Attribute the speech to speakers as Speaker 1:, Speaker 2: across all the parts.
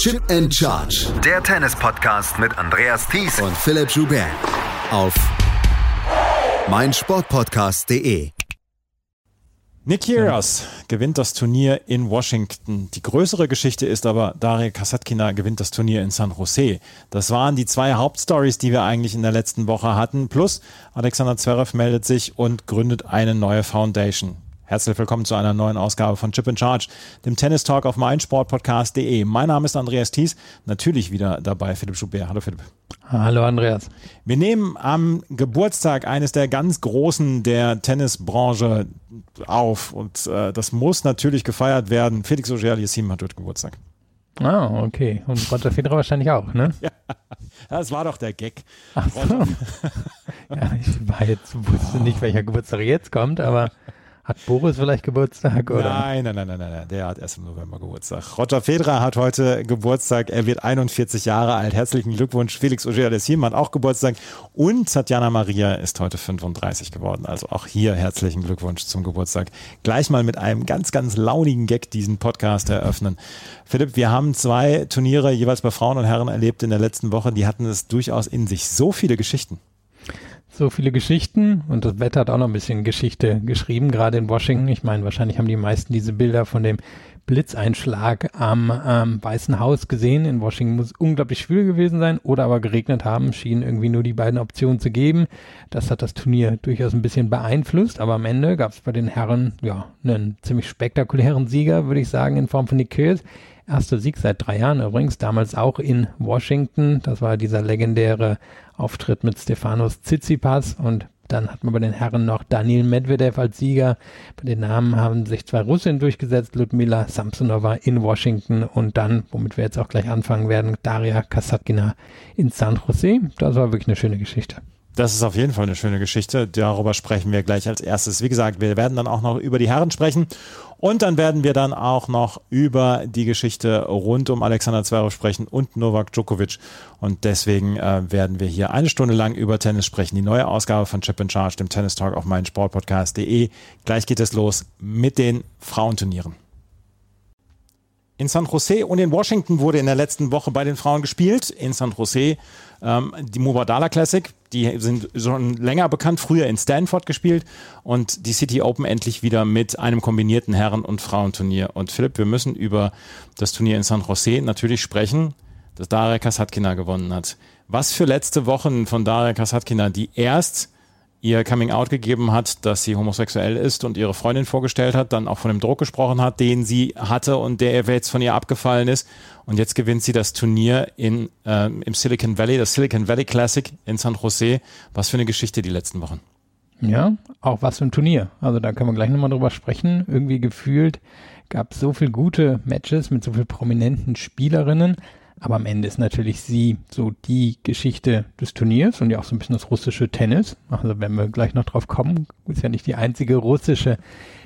Speaker 1: Chip and Charge.
Speaker 2: Der Tennis-Podcast mit Andreas Thies
Speaker 1: und Philipp Joubert. Auf meinsportpodcast.de.
Speaker 3: Nick Kyrgios gewinnt das Turnier in Washington. Die größere Geschichte ist aber, Daria Kasatkina gewinnt das Turnier in San Jose. Das waren die zwei Hauptstories, die wir eigentlich in der letzten Woche hatten. Plus Alexander Zverev meldet sich und gründet eine neue Foundation. Herzlich willkommen zu einer neuen Ausgabe von Chip in Charge, dem Tennis Talk auf meinsportpodcast.de. Mein Name ist Andreas Thies, natürlich wieder dabei Philipp Schubert. Hallo Philipp.
Speaker 4: Hallo Andreas.
Speaker 3: Wir nehmen am Geburtstag eines der ganz Großen der Tennisbranche auf und äh, das muss natürlich gefeiert werden. Felix Auger-Aliassime hat heute Geburtstag.
Speaker 4: Ah, okay. Und Roger Federer wahrscheinlich auch, ne?
Speaker 3: Ja, das war doch der Gag.
Speaker 4: Ach so. ja, ich war jetzt, wusste nicht, welcher Geburtstag jetzt kommt, aber hat Boris vielleicht Geburtstag? Oder?
Speaker 3: Nein, nein, nein, nein, nein, der hat erst im November Geburtstag. Roger Federer hat heute Geburtstag. Er wird 41 Jahre alt. Herzlichen Glückwunsch. Felix Auger-Aliassime hat auch Geburtstag. Und Tatjana Maria ist heute 35 geworden. Also auch hier herzlichen Glückwunsch zum Geburtstag. Gleich mal mit einem ganz, ganz launigen Gag diesen Podcast eröffnen. Philipp, wir haben zwei Turniere jeweils bei Frauen und Herren erlebt in der letzten Woche. Die hatten es durchaus in sich. So viele Geschichten
Speaker 4: so viele Geschichten und das Wetter hat auch noch ein bisschen Geschichte geschrieben, gerade in Washington. Ich meine, wahrscheinlich haben die meisten diese Bilder von dem Blitzeinschlag am ähm, Weißen Haus gesehen. In Washington muss unglaublich schwül gewesen sein oder aber geregnet haben, schienen irgendwie nur die beiden Optionen zu geben. Das hat das Turnier durchaus ein bisschen beeinflusst, aber am Ende gab es bei den Herren ja einen ziemlich spektakulären Sieger, würde ich sagen, in Form von Nick Kyrgios. Erster Sieg seit drei Jahren übrigens, damals auch in Washington. Das war dieser legendäre Auftritt mit Stefanos Tsitsipas und dann hat man bei den Herren noch Daniel Medvedev als Sieger. Bei den Namen haben sich zwei Russinnen durchgesetzt, Ludmila Samsonova in Washington und dann, womit wir jetzt auch gleich anfangen werden, Daria Kasatkina in San Jose. Das war wirklich eine schöne Geschichte.
Speaker 3: Das ist auf jeden Fall eine schöne Geschichte. Darüber sprechen wir gleich als erstes. Wie gesagt, wir werden dann auch noch über die Herren sprechen und dann werden wir dann auch noch über die Geschichte rund um Alexander Zverev sprechen und Novak Djokovic. Und deswegen äh, werden wir hier eine Stunde lang über Tennis sprechen. Die neue Ausgabe von Chip in Charge, dem Tennis Talk auf meinen Sportpodcast.de. Gleich geht es los mit den Frauenturnieren. In San Jose und in Washington wurde in der letzten Woche bei den Frauen gespielt. In San Jose ähm, die Mubadala Classic, die sind schon länger bekannt, früher in Stanford gespielt und die City Open endlich wieder mit einem kombinierten Herren- und Frauenturnier. Und Philipp, wir müssen über das Turnier in San Jose natürlich sprechen, das Daria Kasatkina gewonnen hat. Was für letzte Wochen von Daria Kasatkina, die erst ihr Coming Out gegeben hat, dass sie homosexuell ist und ihre Freundin vorgestellt hat, dann auch von dem Druck gesprochen hat, den sie hatte und der jetzt von ihr abgefallen ist. Und jetzt gewinnt sie das Turnier in, äh, im Silicon Valley, das Silicon Valley Classic in San Jose. Was für eine Geschichte die letzten Wochen.
Speaker 4: Ja, auch was für ein Turnier. Also da können wir gleich nochmal drüber sprechen. Irgendwie gefühlt gab es so viele gute Matches mit so vielen prominenten Spielerinnen. Aber am Ende ist natürlich sie so die Geschichte des Turniers und ja auch so ein bisschen das russische Tennis. Also wenn wir gleich noch drauf kommen, ist ja nicht die einzige russische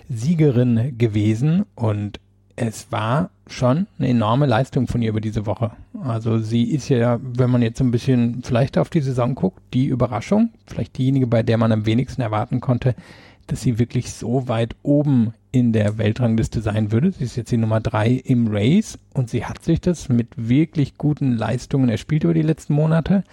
Speaker 4: Siegerin gewesen und es war schon eine enorme Leistung von ihr über diese Woche. Also sie ist ja, wenn man jetzt so ein bisschen vielleicht auf die Saison guckt, die Überraschung, vielleicht diejenige, bei der man am wenigsten erwarten konnte, dass sie wirklich so weit oben in der Weltrangliste sein würde. Sie ist jetzt die Nummer drei im Race und sie hat sich das mit wirklich guten Leistungen erspielt über die letzten Monate.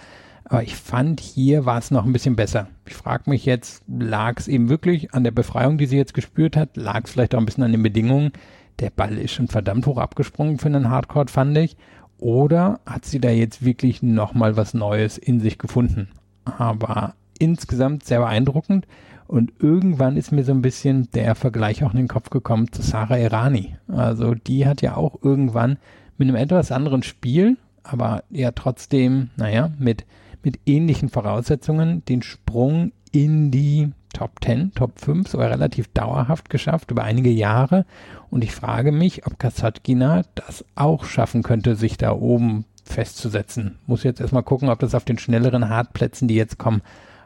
Speaker 4: Aber ich fand, hier war es noch ein bisschen besser. Ich frage mich jetzt, lag es eben wirklich an der Befreiung, die sie jetzt gespürt hat? Lag es vielleicht auch ein bisschen an den Bedingungen? Der Ball ist schon verdammt hoch abgesprungen für einen Hardcore, fand ich. Oder hat sie da jetzt wirklich nochmal was Neues in sich gefunden? Aber insgesamt sehr beeindruckend. Und irgendwann ist mir so ein bisschen der Vergleich auch in den Kopf gekommen zu Sarah Irani. Also die hat ja auch irgendwann mit einem etwas anderen Spiel, aber ja trotzdem, naja, mit, mit ähnlichen Voraussetzungen den Sprung in die Top 10, Top 5 sogar relativ dauerhaft geschafft über einige Jahre. Und ich frage mich, ob Kasatkina das auch schaffen könnte, sich da oben festzusetzen. Muss jetzt erstmal gucken, ob das auf den schnelleren Hartplätzen, die jetzt kommen,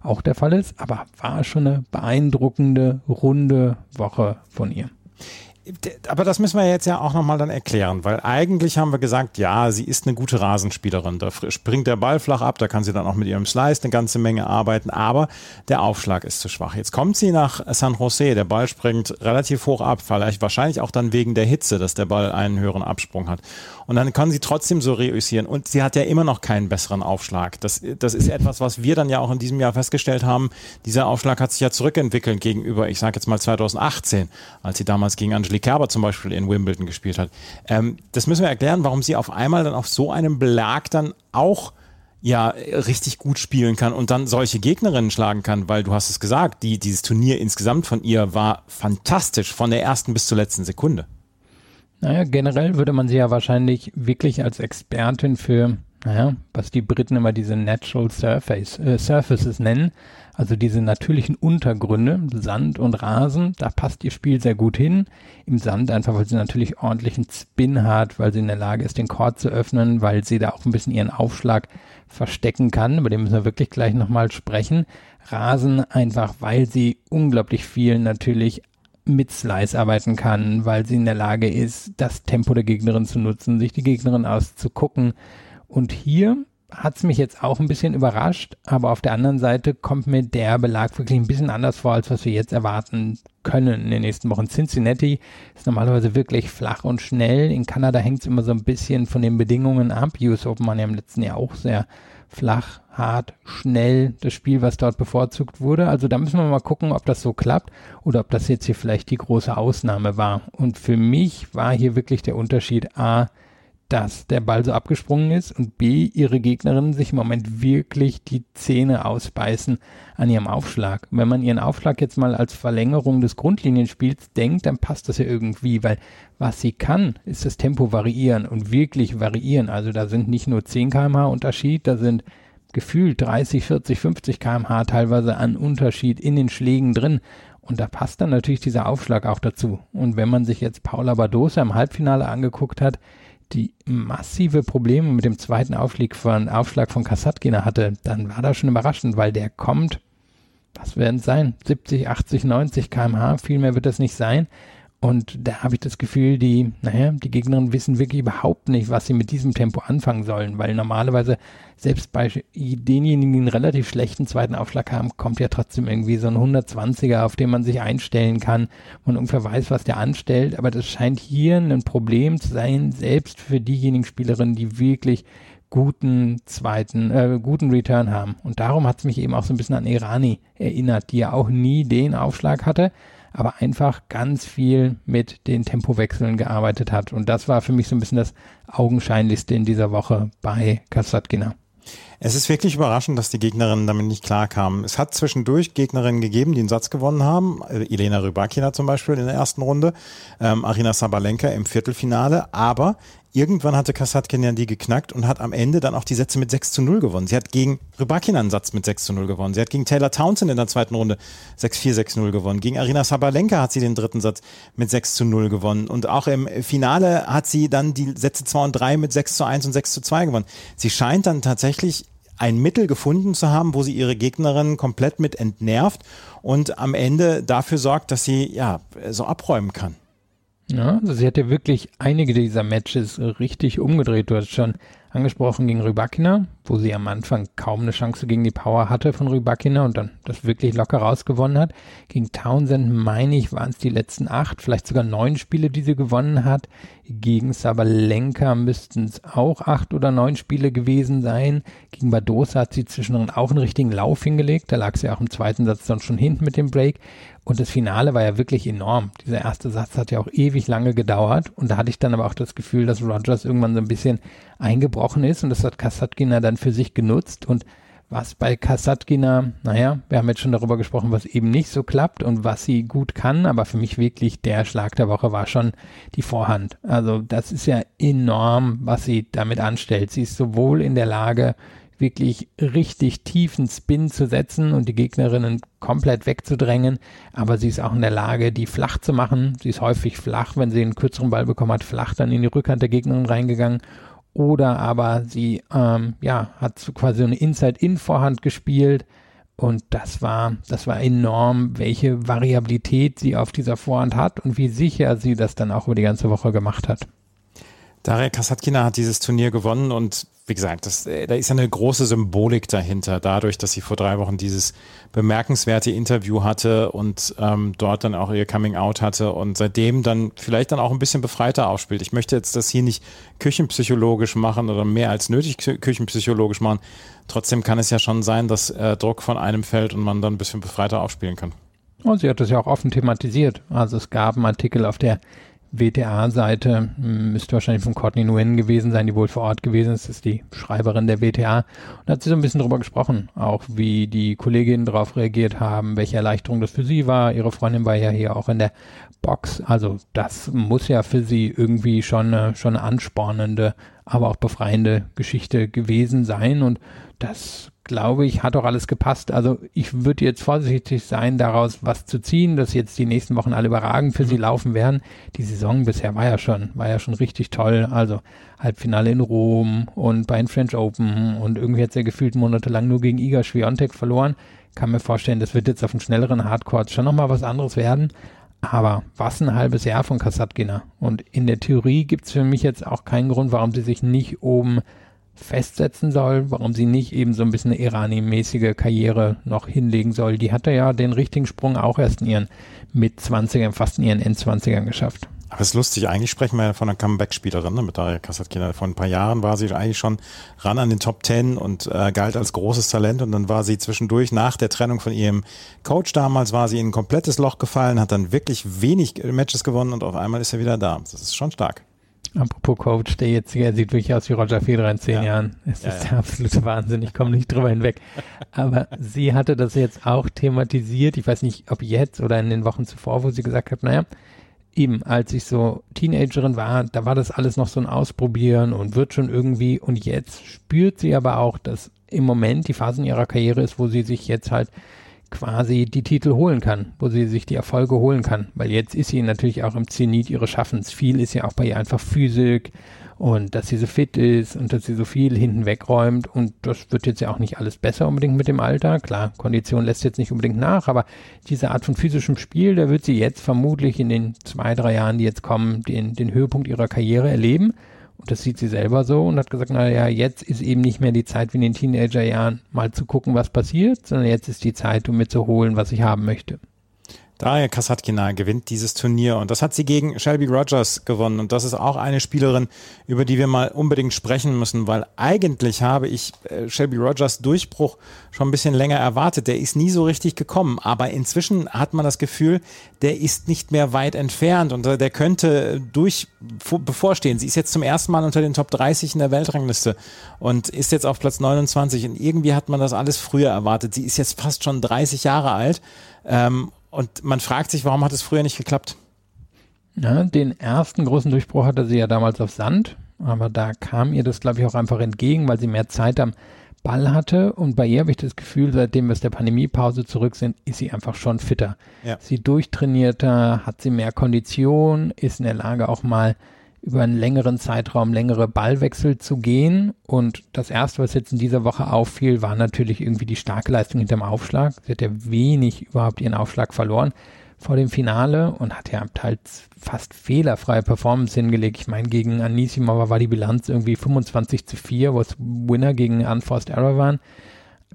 Speaker 4: auch der Fall ist, aber war schon eine beeindruckende, runde Woche von ihr.
Speaker 3: aber das müssen wir jetzt ja auch nochmal dann erklären, weil eigentlich haben wir gesagt, ja, sie ist eine gute Rasenspielerin. Da springt der Ball flach ab, da kann sie dann auch mit ihrem Slice eine ganze Menge arbeiten, aber der Aufschlag ist zu schwach. Jetzt kommt sie nach San Jose, der Ball springt relativ hoch ab, vielleicht wahrscheinlich auch dann wegen der Hitze, dass der Ball einen höheren Absprung hat. Und dann kann sie trotzdem so reüssieren und sie hat ja immer noch keinen besseren Aufschlag. Das, das ist etwas, was wir dann ja auch in diesem Jahr festgestellt haben. Dieser Aufschlag hat sich ja zurückentwickelt gegenüber, ich sage jetzt mal 2018, als sie damals gegen Angelique Kerber zum Beispiel in Wimbledon gespielt hat. Ähm, das müssen wir erklären, warum sie auf einmal dann auf so einem Belag dann auch ja richtig gut spielen kann und dann solche Gegnerinnen schlagen kann, weil du hast es gesagt, die, dieses Turnier insgesamt von ihr war fantastisch, von der ersten bis zur letzten Sekunde.
Speaker 4: Naja, generell würde man sie ja wahrscheinlich wirklich als Expertin für, naja, was die Briten immer diese Natural Surface, äh, Surfaces nennen, also diese natürlichen Untergründe, Sand und Rasen, da passt ihr Spiel sehr gut hin. Im Sand einfach, weil sie natürlich ordentlichen Spin hat, weil sie in der Lage ist, den Chord zu öffnen, weil sie da auch ein bisschen ihren Aufschlag verstecken kann. Über den müssen wir wirklich gleich nochmal sprechen. Rasen einfach, weil sie unglaublich viel natürlich mit Slice arbeiten kann, weil sie in der Lage ist, das Tempo der Gegnerin zu nutzen, sich die Gegnerin auszugucken. Und hier hat es mich jetzt auch ein bisschen überrascht, aber auf der anderen Seite kommt mir der Belag wirklich ein bisschen anders vor, als was wir jetzt erwarten können in den nächsten Wochen. Cincinnati ist normalerweise wirklich flach und schnell. In Kanada hängt es immer so ein bisschen von den Bedingungen ab. US Open waren ja im letzten Jahr auch sehr flach, hart, schnell, das Spiel, was dort bevorzugt wurde. Also da müssen wir mal gucken, ob das so klappt oder ob das jetzt hier vielleicht die große Ausnahme war. Und für mich war hier wirklich der Unterschied A, dass der Ball so abgesprungen ist und B, ihre Gegnerinnen sich im Moment wirklich die Zähne ausbeißen an ihrem Aufschlag. wenn man ihren Aufschlag jetzt mal als Verlängerung des Grundlinienspiels denkt, dann passt das ja irgendwie, weil was sie kann, ist das Tempo variieren und wirklich variieren. Also da sind nicht nur 10 kmh Unterschied, da sind gefühlt 30, 40, 50 kmh teilweise an Unterschied in den Schlägen drin. Und da passt dann natürlich dieser Aufschlag auch dazu. Und wenn man sich jetzt Paula Badosa im Halbfinale angeguckt hat, die massive Probleme mit dem zweiten Aufschlag von, Aufschlag von Kasatkina hatte, dann war das schon überraschend, weil der kommt, was werden es sein? 70, 80, 90 kmh, viel mehr wird das nicht sein. Und da habe ich das Gefühl, die, naja, die Gegnerinnen wissen wirklich überhaupt nicht, was sie mit diesem Tempo anfangen sollen, weil normalerweise selbst bei denjenigen, die einen relativ schlechten zweiten Aufschlag haben, kommt ja trotzdem irgendwie so ein 120er, auf den man sich einstellen kann, man ungefähr weiß, was der anstellt, aber das scheint hier ein Problem zu sein, selbst für diejenigen Spielerinnen, die wirklich guten zweiten, äh, guten Return haben. Und darum hat es mich eben auch so ein bisschen an Irani erinnert, die ja auch nie den Aufschlag hatte, aber einfach ganz viel mit den Tempowechseln gearbeitet hat. Und das war für mich so ein bisschen das Augenscheinlichste in dieser Woche bei Kasatkina.
Speaker 3: Es ist wirklich überraschend, dass die Gegnerinnen damit nicht klarkamen. Es hat zwischendurch Gegnerinnen gegeben, die einen Satz gewonnen haben. Äh, Elena Rybakina zum Beispiel in der ersten Runde, ähm, Arina Sabalenka im Viertelfinale. Aber irgendwann hatte Kasatkin ja die geknackt und hat am Ende dann auch die Sätze mit 6 zu 0 gewonnen. Sie hat gegen Rybakina einen Satz mit 6 zu 0 gewonnen. Sie hat gegen Taylor Townsend in der zweiten Runde 6-4, 6-0 gewonnen. Gegen Arina Sabalenka hat sie den dritten Satz mit 6 zu 0 gewonnen. Und auch im Finale hat sie dann die Sätze 2 und 3 mit 6 zu 1 und 6 zu 2 gewonnen. Sie scheint dann tatsächlich ein Mittel gefunden zu haben, wo sie ihre Gegnerin komplett mit entnervt und am Ende dafür sorgt, dass sie ja so abräumen kann.
Speaker 4: Ja, also sie hat ja wirklich einige dieser Matches richtig umgedreht. Du hast schon angesprochen gegen Rybakina, wo sie am Anfang kaum eine Chance gegen die Power hatte von Rybakina und dann das wirklich locker rausgewonnen hat. Gegen Townsend, meine ich, waren es die letzten acht, vielleicht sogar neun Spiele, die sie gewonnen hat. Gegen Sabalenka müssten es auch acht oder neun Spiele gewesen sein. Gegen Badosa hat sie zwischendrin auch einen richtigen Lauf hingelegt. Da lag sie auch im zweiten Satz dann schon hinten mit dem Break. Und das Finale war ja wirklich enorm. Dieser erste Satz hat ja auch ewig lange gedauert. Und da hatte ich dann aber auch das Gefühl, dass Rogers irgendwann so ein bisschen eingebrochen ist. Und das hat Kasatkina dann für sich genutzt. Und was bei Kasatkina, naja, wir haben jetzt schon darüber gesprochen, was eben nicht so klappt und was sie gut kann. Aber für mich wirklich der Schlag der Woche war schon die Vorhand. Also das ist ja enorm, was sie damit anstellt. Sie ist sowohl in der Lage, wirklich richtig tiefen Spin zu setzen und die Gegnerinnen komplett wegzudrängen. Aber sie ist auch in der Lage, die flach zu machen. Sie ist häufig flach, wenn sie einen kürzeren Ball bekommen hat, flach dann in die Rückhand der Gegnerin reingegangen. Oder aber sie ähm, ja, hat quasi eine Inside-In-Vorhand gespielt Und das war, das war enorm, welche Variabilität sie auf dieser Vorhand hat und wie sicher sie das dann auch über die ganze Woche gemacht hat.
Speaker 3: Daria Kasatkina hat dieses Turnier gewonnen und wie gesagt, das, äh, da ist ja eine große Symbolik dahinter, dadurch, dass sie vor drei Wochen dieses bemerkenswerte Interview hatte und ähm, dort dann auch ihr Coming Out hatte und seitdem dann vielleicht dann auch ein bisschen befreiter aufspielt. Ich möchte jetzt das hier nicht küchenpsychologisch machen oder mehr als nötig küchenpsychologisch machen. Trotzdem kann es ja schon sein, dass äh, Druck von einem fällt und man dann ein bisschen befreiter aufspielen kann.
Speaker 4: Und sie hat das ja auch offen thematisiert. Also es gab einen Artikel auf der WTA-Seite, hm, müsste wahrscheinlich von Courtney Nguyen gewesen sein, die wohl vor Ort gewesen ist, ist die Schreiberin der WTA. Und da hat sie so ein bisschen drüber gesprochen, auch wie die Kolleginnen darauf reagiert haben, welche Erleichterung das für sie war. Ihre Freundin war ja hier auch in der Box. Also das muss ja für sie irgendwie schon eine, schon eine anspornende, aber auch befreiende Geschichte gewesen sein. Und das glaube ich, hat auch alles gepasst. Also ich würde jetzt vorsichtig sein, daraus was zu ziehen, dass jetzt die nächsten Wochen alle überragend für mhm. sie laufen werden. Die Saison bisher war ja schon, war ja schon richtig toll. Also Halbfinale in Rom und bei den French Open und irgendwie hat sie ja gefühlt monatelang nur gegen Iga Swiatek verloren. Kann mir vorstellen, das wird jetzt auf dem schnelleren Hardcore schon nochmal was anderes werden. Aber was ein halbes Jahr von Kasatkina. Und in der Theorie gibt es für mich jetzt auch keinen Grund, warum sie sich nicht oben festsetzen soll, warum sie nicht eben so ein bisschen eine Irani-mäßige Karriere noch hinlegen soll. Die hatte ja den richtigen Sprung auch erst in ihren Mit-20ern, fast in ihren Endzwanzigern geschafft.
Speaker 3: Aber es ist lustig, eigentlich sprechen wir ja von einer Comeback-Spielerin ne, mit Daria Kasatkina. Vor ein paar Jahren war sie eigentlich schon ran an den Top Ten und äh, galt als großes Talent und dann war sie zwischendurch nach der Trennung von ihrem Coach damals, war sie in ein komplettes Loch gefallen, hat dann wirklich wenig Matches gewonnen und auf einmal ist er wieder da. Das ist schon stark.
Speaker 4: Apropos Coach, der jetzt hier sieht wirklich aus wie Roger Federer in zehn ja. Jahren. Es ja, ist ja. der absolute Wahnsinn. Ich komme nicht drüber hinweg. Aber sie hatte das jetzt auch thematisiert. Ich weiß nicht, ob jetzt oder in den Wochen zuvor, wo sie gesagt hat, naja, eben, als ich so Teenagerin war, da war das alles noch so ein Ausprobieren und wird schon irgendwie. Und jetzt spürt sie aber auch, dass im Moment die Phase in ihrer Karriere ist, wo sie sich jetzt halt quasi die Titel holen kann, wo sie sich die Erfolge holen kann. Weil jetzt ist sie natürlich auch im Zenit ihres Schaffens. Viel ist ja auch bei ihr einfach Physik und dass sie so fit ist und dass sie so viel hinten wegräumt und das wird jetzt ja auch nicht alles besser unbedingt mit dem Alter. Klar, Kondition lässt jetzt nicht unbedingt nach, aber diese Art von physischem Spiel, da wird sie jetzt vermutlich in den zwei, drei Jahren, die jetzt kommen, den, den Höhepunkt ihrer Karriere erleben. Und das sieht sie selber so und hat gesagt, naja, jetzt ist eben nicht mehr die Zeit wie in den Teenagerjahren, mal zu gucken, was passiert, sondern jetzt ist die Zeit, um mir zu holen, was ich haben möchte.
Speaker 3: Daria Kasatkina gewinnt dieses Turnier und das hat sie gegen Shelby Rogers gewonnen und das ist auch eine Spielerin, über die wir mal unbedingt sprechen müssen, weil eigentlich habe ich äh, Shelby Rogers Durchbruch schon ein bisschen länger erwartet. Der ist nie so richtig gekommen, aber inzwischen hat man das Gefühl, der ist nicht mehr weit entfernt und äh, der könnte durch bevorstehen. Sie ist jetzt zum ersten Mal unter den Top 30 in der Weltrangliste und ist jetzt auf Platz 29 und irgendwie hat man das alles früher erwartet. Sie ist jetzt fast schon 30 Jahre alt. Ähm, und man fragt sich, warum hat es früher nicht geklappt?
Speaker 4: Ja, den ersten großen Durchbruch hatte sie ja damals auf Sand, aber da kam ihr das, glaube ich, auch einfach entgegen, weil sie mehr Zeit am Ball hatte. Und bei ihr habe ich das Gefühl, seitdem wir aus der Pandemiepause zurück sind, ist sie einfach schon fitter. Ja. Sie durchtrainierter, hat sie mehr Kondition, ist in der Lage auch mal über einen längeren Zeitraum längere Ballwechsel zu gehen. Und das erste, was jetzt in dieser Woche auffiel, war natürlich irgendwie die starke Leistung hinterm Aufschlag. Sie hat ja wenig überhaupt ihren Aufschlag verloren vor dem Finale und hat ja halt fast fehlerfreie Performance hingelegt. Ich meine, gegen Anisimova war die Bilanz irgendwie 25 zu 4, wo es Winner gegen Unforced Error waren.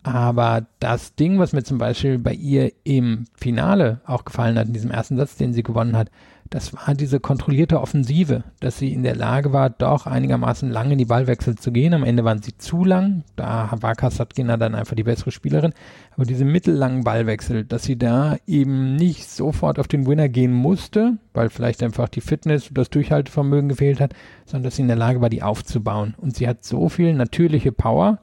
Speaker 4: Aber das Ding, was mir zum Beispiel bei ihr im Finale auch gefallen hat, in diesem ersten Satz, den sie gewonnen hat, das war diese kontrollierte Offensive, dass sie in der Lage war, doch einigermaßen lang in die Ballwechsel zu gehen. Am Ende waren sie zu lang, da war Kasatkina dann einfach die bessere Spielerin. Aber diese mittellangen Ballwechsel, dass sie da eben nicht sofort auf den Winner gehen musste, weil vielleicht einfach die Fitness, und das Durchhaltevermögen gefehlt hat, sondern dass sie in der Lage war, die aufzubauen. Und sie hat so viel natürliche Power,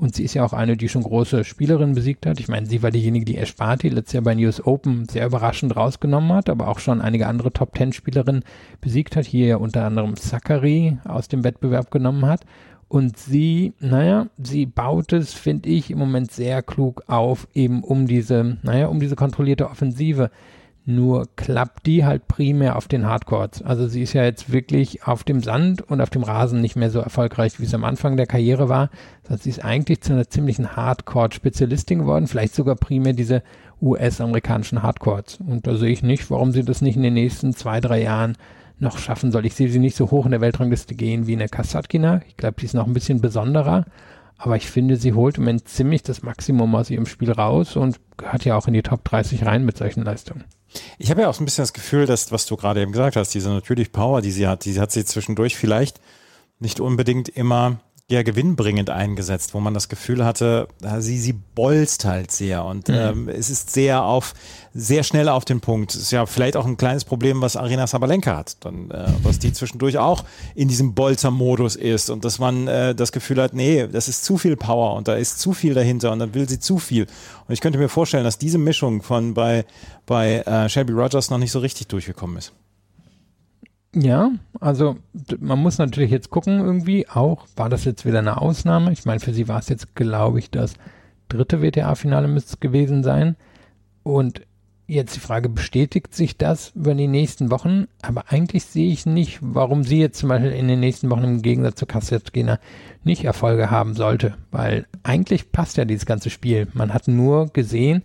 Speaker 4: und sie ist ja auch eine, die schon große Spielerinnen besiegt hat. Ich meine, sie war diejenige, die Ash Barty letztes Jahr bei US Open sehr überraschend rausgenommen hat, aber auch schon einige andere Top Ten Spielerinnen besiegt hat. Hier ja unter anderem Zachary aus dem Wettbewerb genommen hat. Und sie, naja, sie baut es, finde ich, im Moment sehr klug auf, eben um diese, naja, um diese kontrollierte Offensive Nur klappt die halt primär auf den Hardcourts. Also sie ist ja jetzt wirklich auf dem Sand und auf dem Rasen nicht mehr so erfolgreich, wie es am Anfang der Karriere war. Heißt, sie ist eigentlich zu einer ziemlichen Hardcore-Spezialistin geworden, vielleicht sogar primär diese US-amerikanischen Hardcourts. Und da sehe ich nicht, warum sie das nicht in den nächsten zwei, drei Jahren noch schaffen soll. Ich sehe sie nicht so hoch in der Weltrangliste gehen wie eine Kasatkina. Ich glaube, die ist noch ein bisschen besonderer. Aber ich finde, sie holt im Moment ziemlich das Maximum aus ihrem Spiel raus und gehört ja auch in die Top 30 rein mit solchen Leistungen.
Speaker 3: Ich habe ja auch so ein bisschen das Gefühl, dass, was du gerade eben gesagt hast, diese natürlich Power, die sie hat, die hat sie zwischendurch vielleicht nicht unbedingt immer ja gewinnbringend eingesetzt, wo man das Gefühl hatte, sie, sie bolzt halt sehr und mhm. ähm, es ist sehr auf, sehr schnell auf den Punkt. Ist ja vielleicht auch ein kleines Problem, was Arena Sabalenka hat, dann, äh, was die zwischendurch auch in diesem Bolzer-Modus ist und dass man äh, das Gefühl hat, nee, das ist zu viel Power und da ist zu viel dahinter und dann will sie zu viel. Und ich könnte mir vorstellen, dass diese Mischung von bei, bei äh, Shelby Rogers noch nicht so richtig durchgekommen ist.
Speaker 4: Ja, also man muss natürlich jetzt gucken irgendwie auch, war das jetzt wieder eine Ausnahme? Ich meine, für sie war es jetzt, glaube ich, das dritte WTA-Finale müsste es gewesen sein. Und jetzt die Frage, bestätigt sich das über die nächsten Wochen? Aber eigentlich sehe ich nicht, warum sie jetzt zum Beispiel in den nächsten Wochen im Gegensatz zu Kassetgena nicht Erfolge haben sollte. Weil eigentlich passt ja dieses ganze Spiel. Man hat nur gesehen,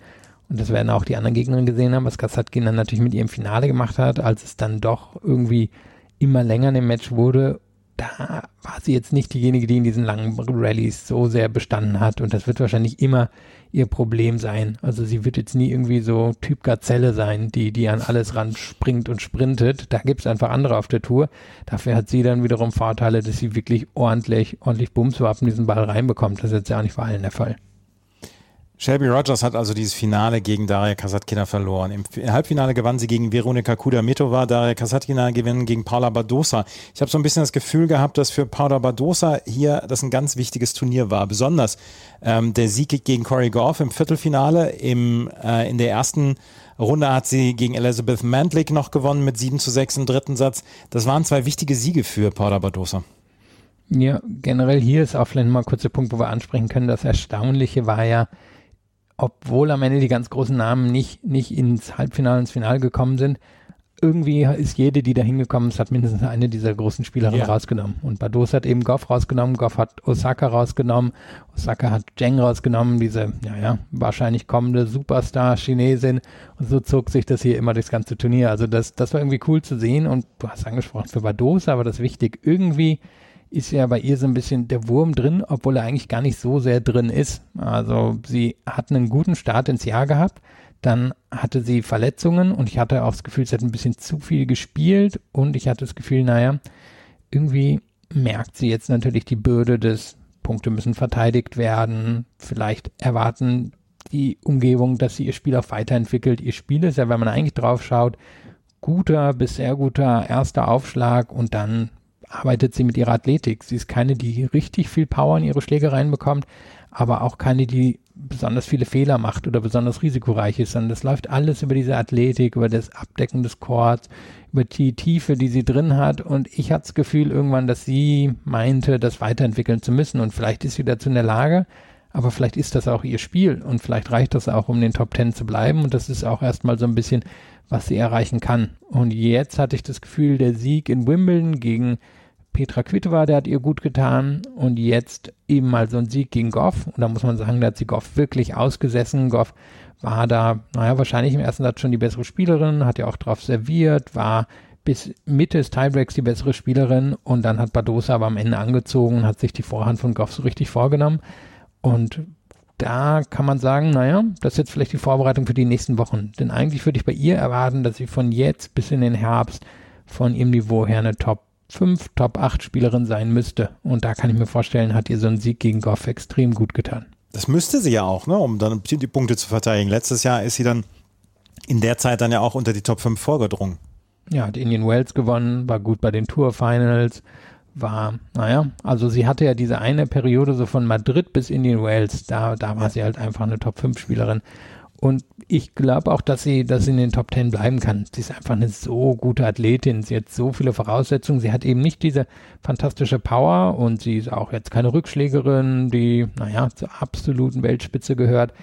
Speaker 4: und das werden auch die anderen Gegnerinnen gesehen haben, was Kassatkin dann natürlich mit ihrem Finale gemacht hat, als es dann doch irgendwie immer länger in dem Match wurde. Da war sie jetzt nicht diejenige, die in diesen langen Rallyes so sehr bestanden hat. Und das wird wahrscheinlich immer ihr Problem sein. Also sie wird jetzt nie irgendwie so Typ Gazelle sein, die, die an alles ran springt und sprintet. Da gibt es einfach andere auf der Tour. Dafür hat sie dann wiederum Vorteile, dass sie wirklich ordentlich, ordentlich Bumswaffen diesen Ball reinbekommt. Das ist jetzt ja auch nicht vor allen der Fall.
Speaker 3: Shelby Rogers hat also dieses Finale gegen Daria Kasatkina verloren. Im Halbfinale gewann sie gegen Veronika Kudametova, Daria Kasatkina gewinnen gegen Paula Badosa. Ich habe so ein bisschen das Gefühl gehabt, dass für Paula Badosa hier das ein ganz wichtiges Turnier war. Besonders ähm, der Sieg gegen Corey Goff im Viertelfinale. Im, äh, in der ersten Runde hat sie gegen Elizabeth Mandlik noch gewonnen mit 7 zu 6 im dritten Satz. Das waren zwei wichtige Siege für Paula Badosa.
Speaker 4: Ja, generell hier ist auch vielleicht mal kurz der Punkt, wo wir ansprechen können. Das Erstaunliche war ja, obwohl am Ende die ganz großen Namen nicht, nicht ins Halbfinale, ins Finale gekommen sind, irgendwie ist jede, die da hingekommen ist, hat mindestens eine dieser großen Spielerinnen ja. rausgenommen. Und Bados hat eben Goff rausgenommen, Goff hat Osaka rausgenommen, Osaka hat Zheng rausgenommen, diese, naja, wahrscheinlich kommende Superstar-Chinesin. Und so zog sich das hier immer durchs ganze Turnier. Also das, das war irgendwie cool zu sehen. Und du hast angesprochen, für Bados aber das wichtig, irgendwie ist ja bei ihr so ein bisschen der Wurm drin, obwohl er eigentlich gar nicht so sehr drin ist. Also sie hat einen guten Start ins Jahr gehabt, dann hatte sie Verletzungen und ich hatte auch das Gefühl, sie hat ein bisschen zu viel gespielt und ich hatte das Gefühl, naja, irgendwie merkt sie jetzt natürlich die Bürde des Punkte müssen verteidigt werden, vielleicht erwarten die Umgebung, dass sie ihr Spiel auch weiterentwickelt. Ihr Spiel ist ja, wenn man eigentlich drauf schaut, guter bis sehr guter erster Aufschlag und dann arbeitet sie mit ihrer Athletik. Sie ist keine, die richtig viel Power in ihre Schläge reinbekommt, aber auch keine, die besonders viele Fehler macht oder besonders risikoreich ist, sondern das läuft alles über diese Athletik, über das Abdecken des Chords, über die Tiefe, die sie drin hat. Und ich hatte das Gefühl irgendwann, dass sie meinte, das weiterentwickeln zu müssen. Und vielleicht ist sie dazu in der Lage, aber vielleicht ist das auch ihr Spiel und vielleicht reicht das auch, um den Top Ten zu bleiben. Und das ist auch erstmal so ein bisschen, was sie erreichen kann. Und jetzt hatte ich das Gefühl, der Sieg in Wimbledon gegen Petra Kvitova, der hat ihr gut getan und jetzt eben mal so ein Sieg gegen Goff und da muss man sagen, da hat sie Goff wirklich ausgesessen. Goff war da, naja, wahrscheinlich im ersten Satz schon die bessere Spielerin, hat ja auch drauf serviert, war bis Mitte des Tiebreaks die bessere Spielerin und dann hat Badosa aber am Ende angezogen hat sich die Vorhand von Goff so richtig vorgenommen und da kann man sagen, naja, das ist jetzt vielleicht die Vorbereitung für die nächsten Wochen. Denn eigentlich würde ich bei ihr erwarten, dass sie von jetzt bis in den Herbst von ihrem Niveau her eine Top 5, Top 8 Spielerin sein müsste. Und da kann ich mir vorstellen, hat ihr so ein Sieg gegen Goff extrem gut getan.
Speaker 3: Das müsste sie ja auch, ne, um dann die Punkte zu verteidigen. Letztes Jahr ist sie dann in der Zeit dann ja auch unter die Top 5 vorgedrungen.
Speaker 4: Ja, hat Indian Wells gewonnen, war gut bei den Tour Finals, war, naja, also sie hatte ja diese eine Periode so von Madrid bis Indian Wells, da, da war sie halt einfach eine Top 5 Spielerin. Und ich glaube auch, dass sie, dass sie in den Top Ten bleiben kann. Sie ist einfach eine so gute Athletin. Sie hat so viele Voraussetzungen. Sie hat eben nicht diese fantastische Power und sie ist auch jetzt keine Rückschlägerin, die, naja, zur absoluten Weltspitze gehört.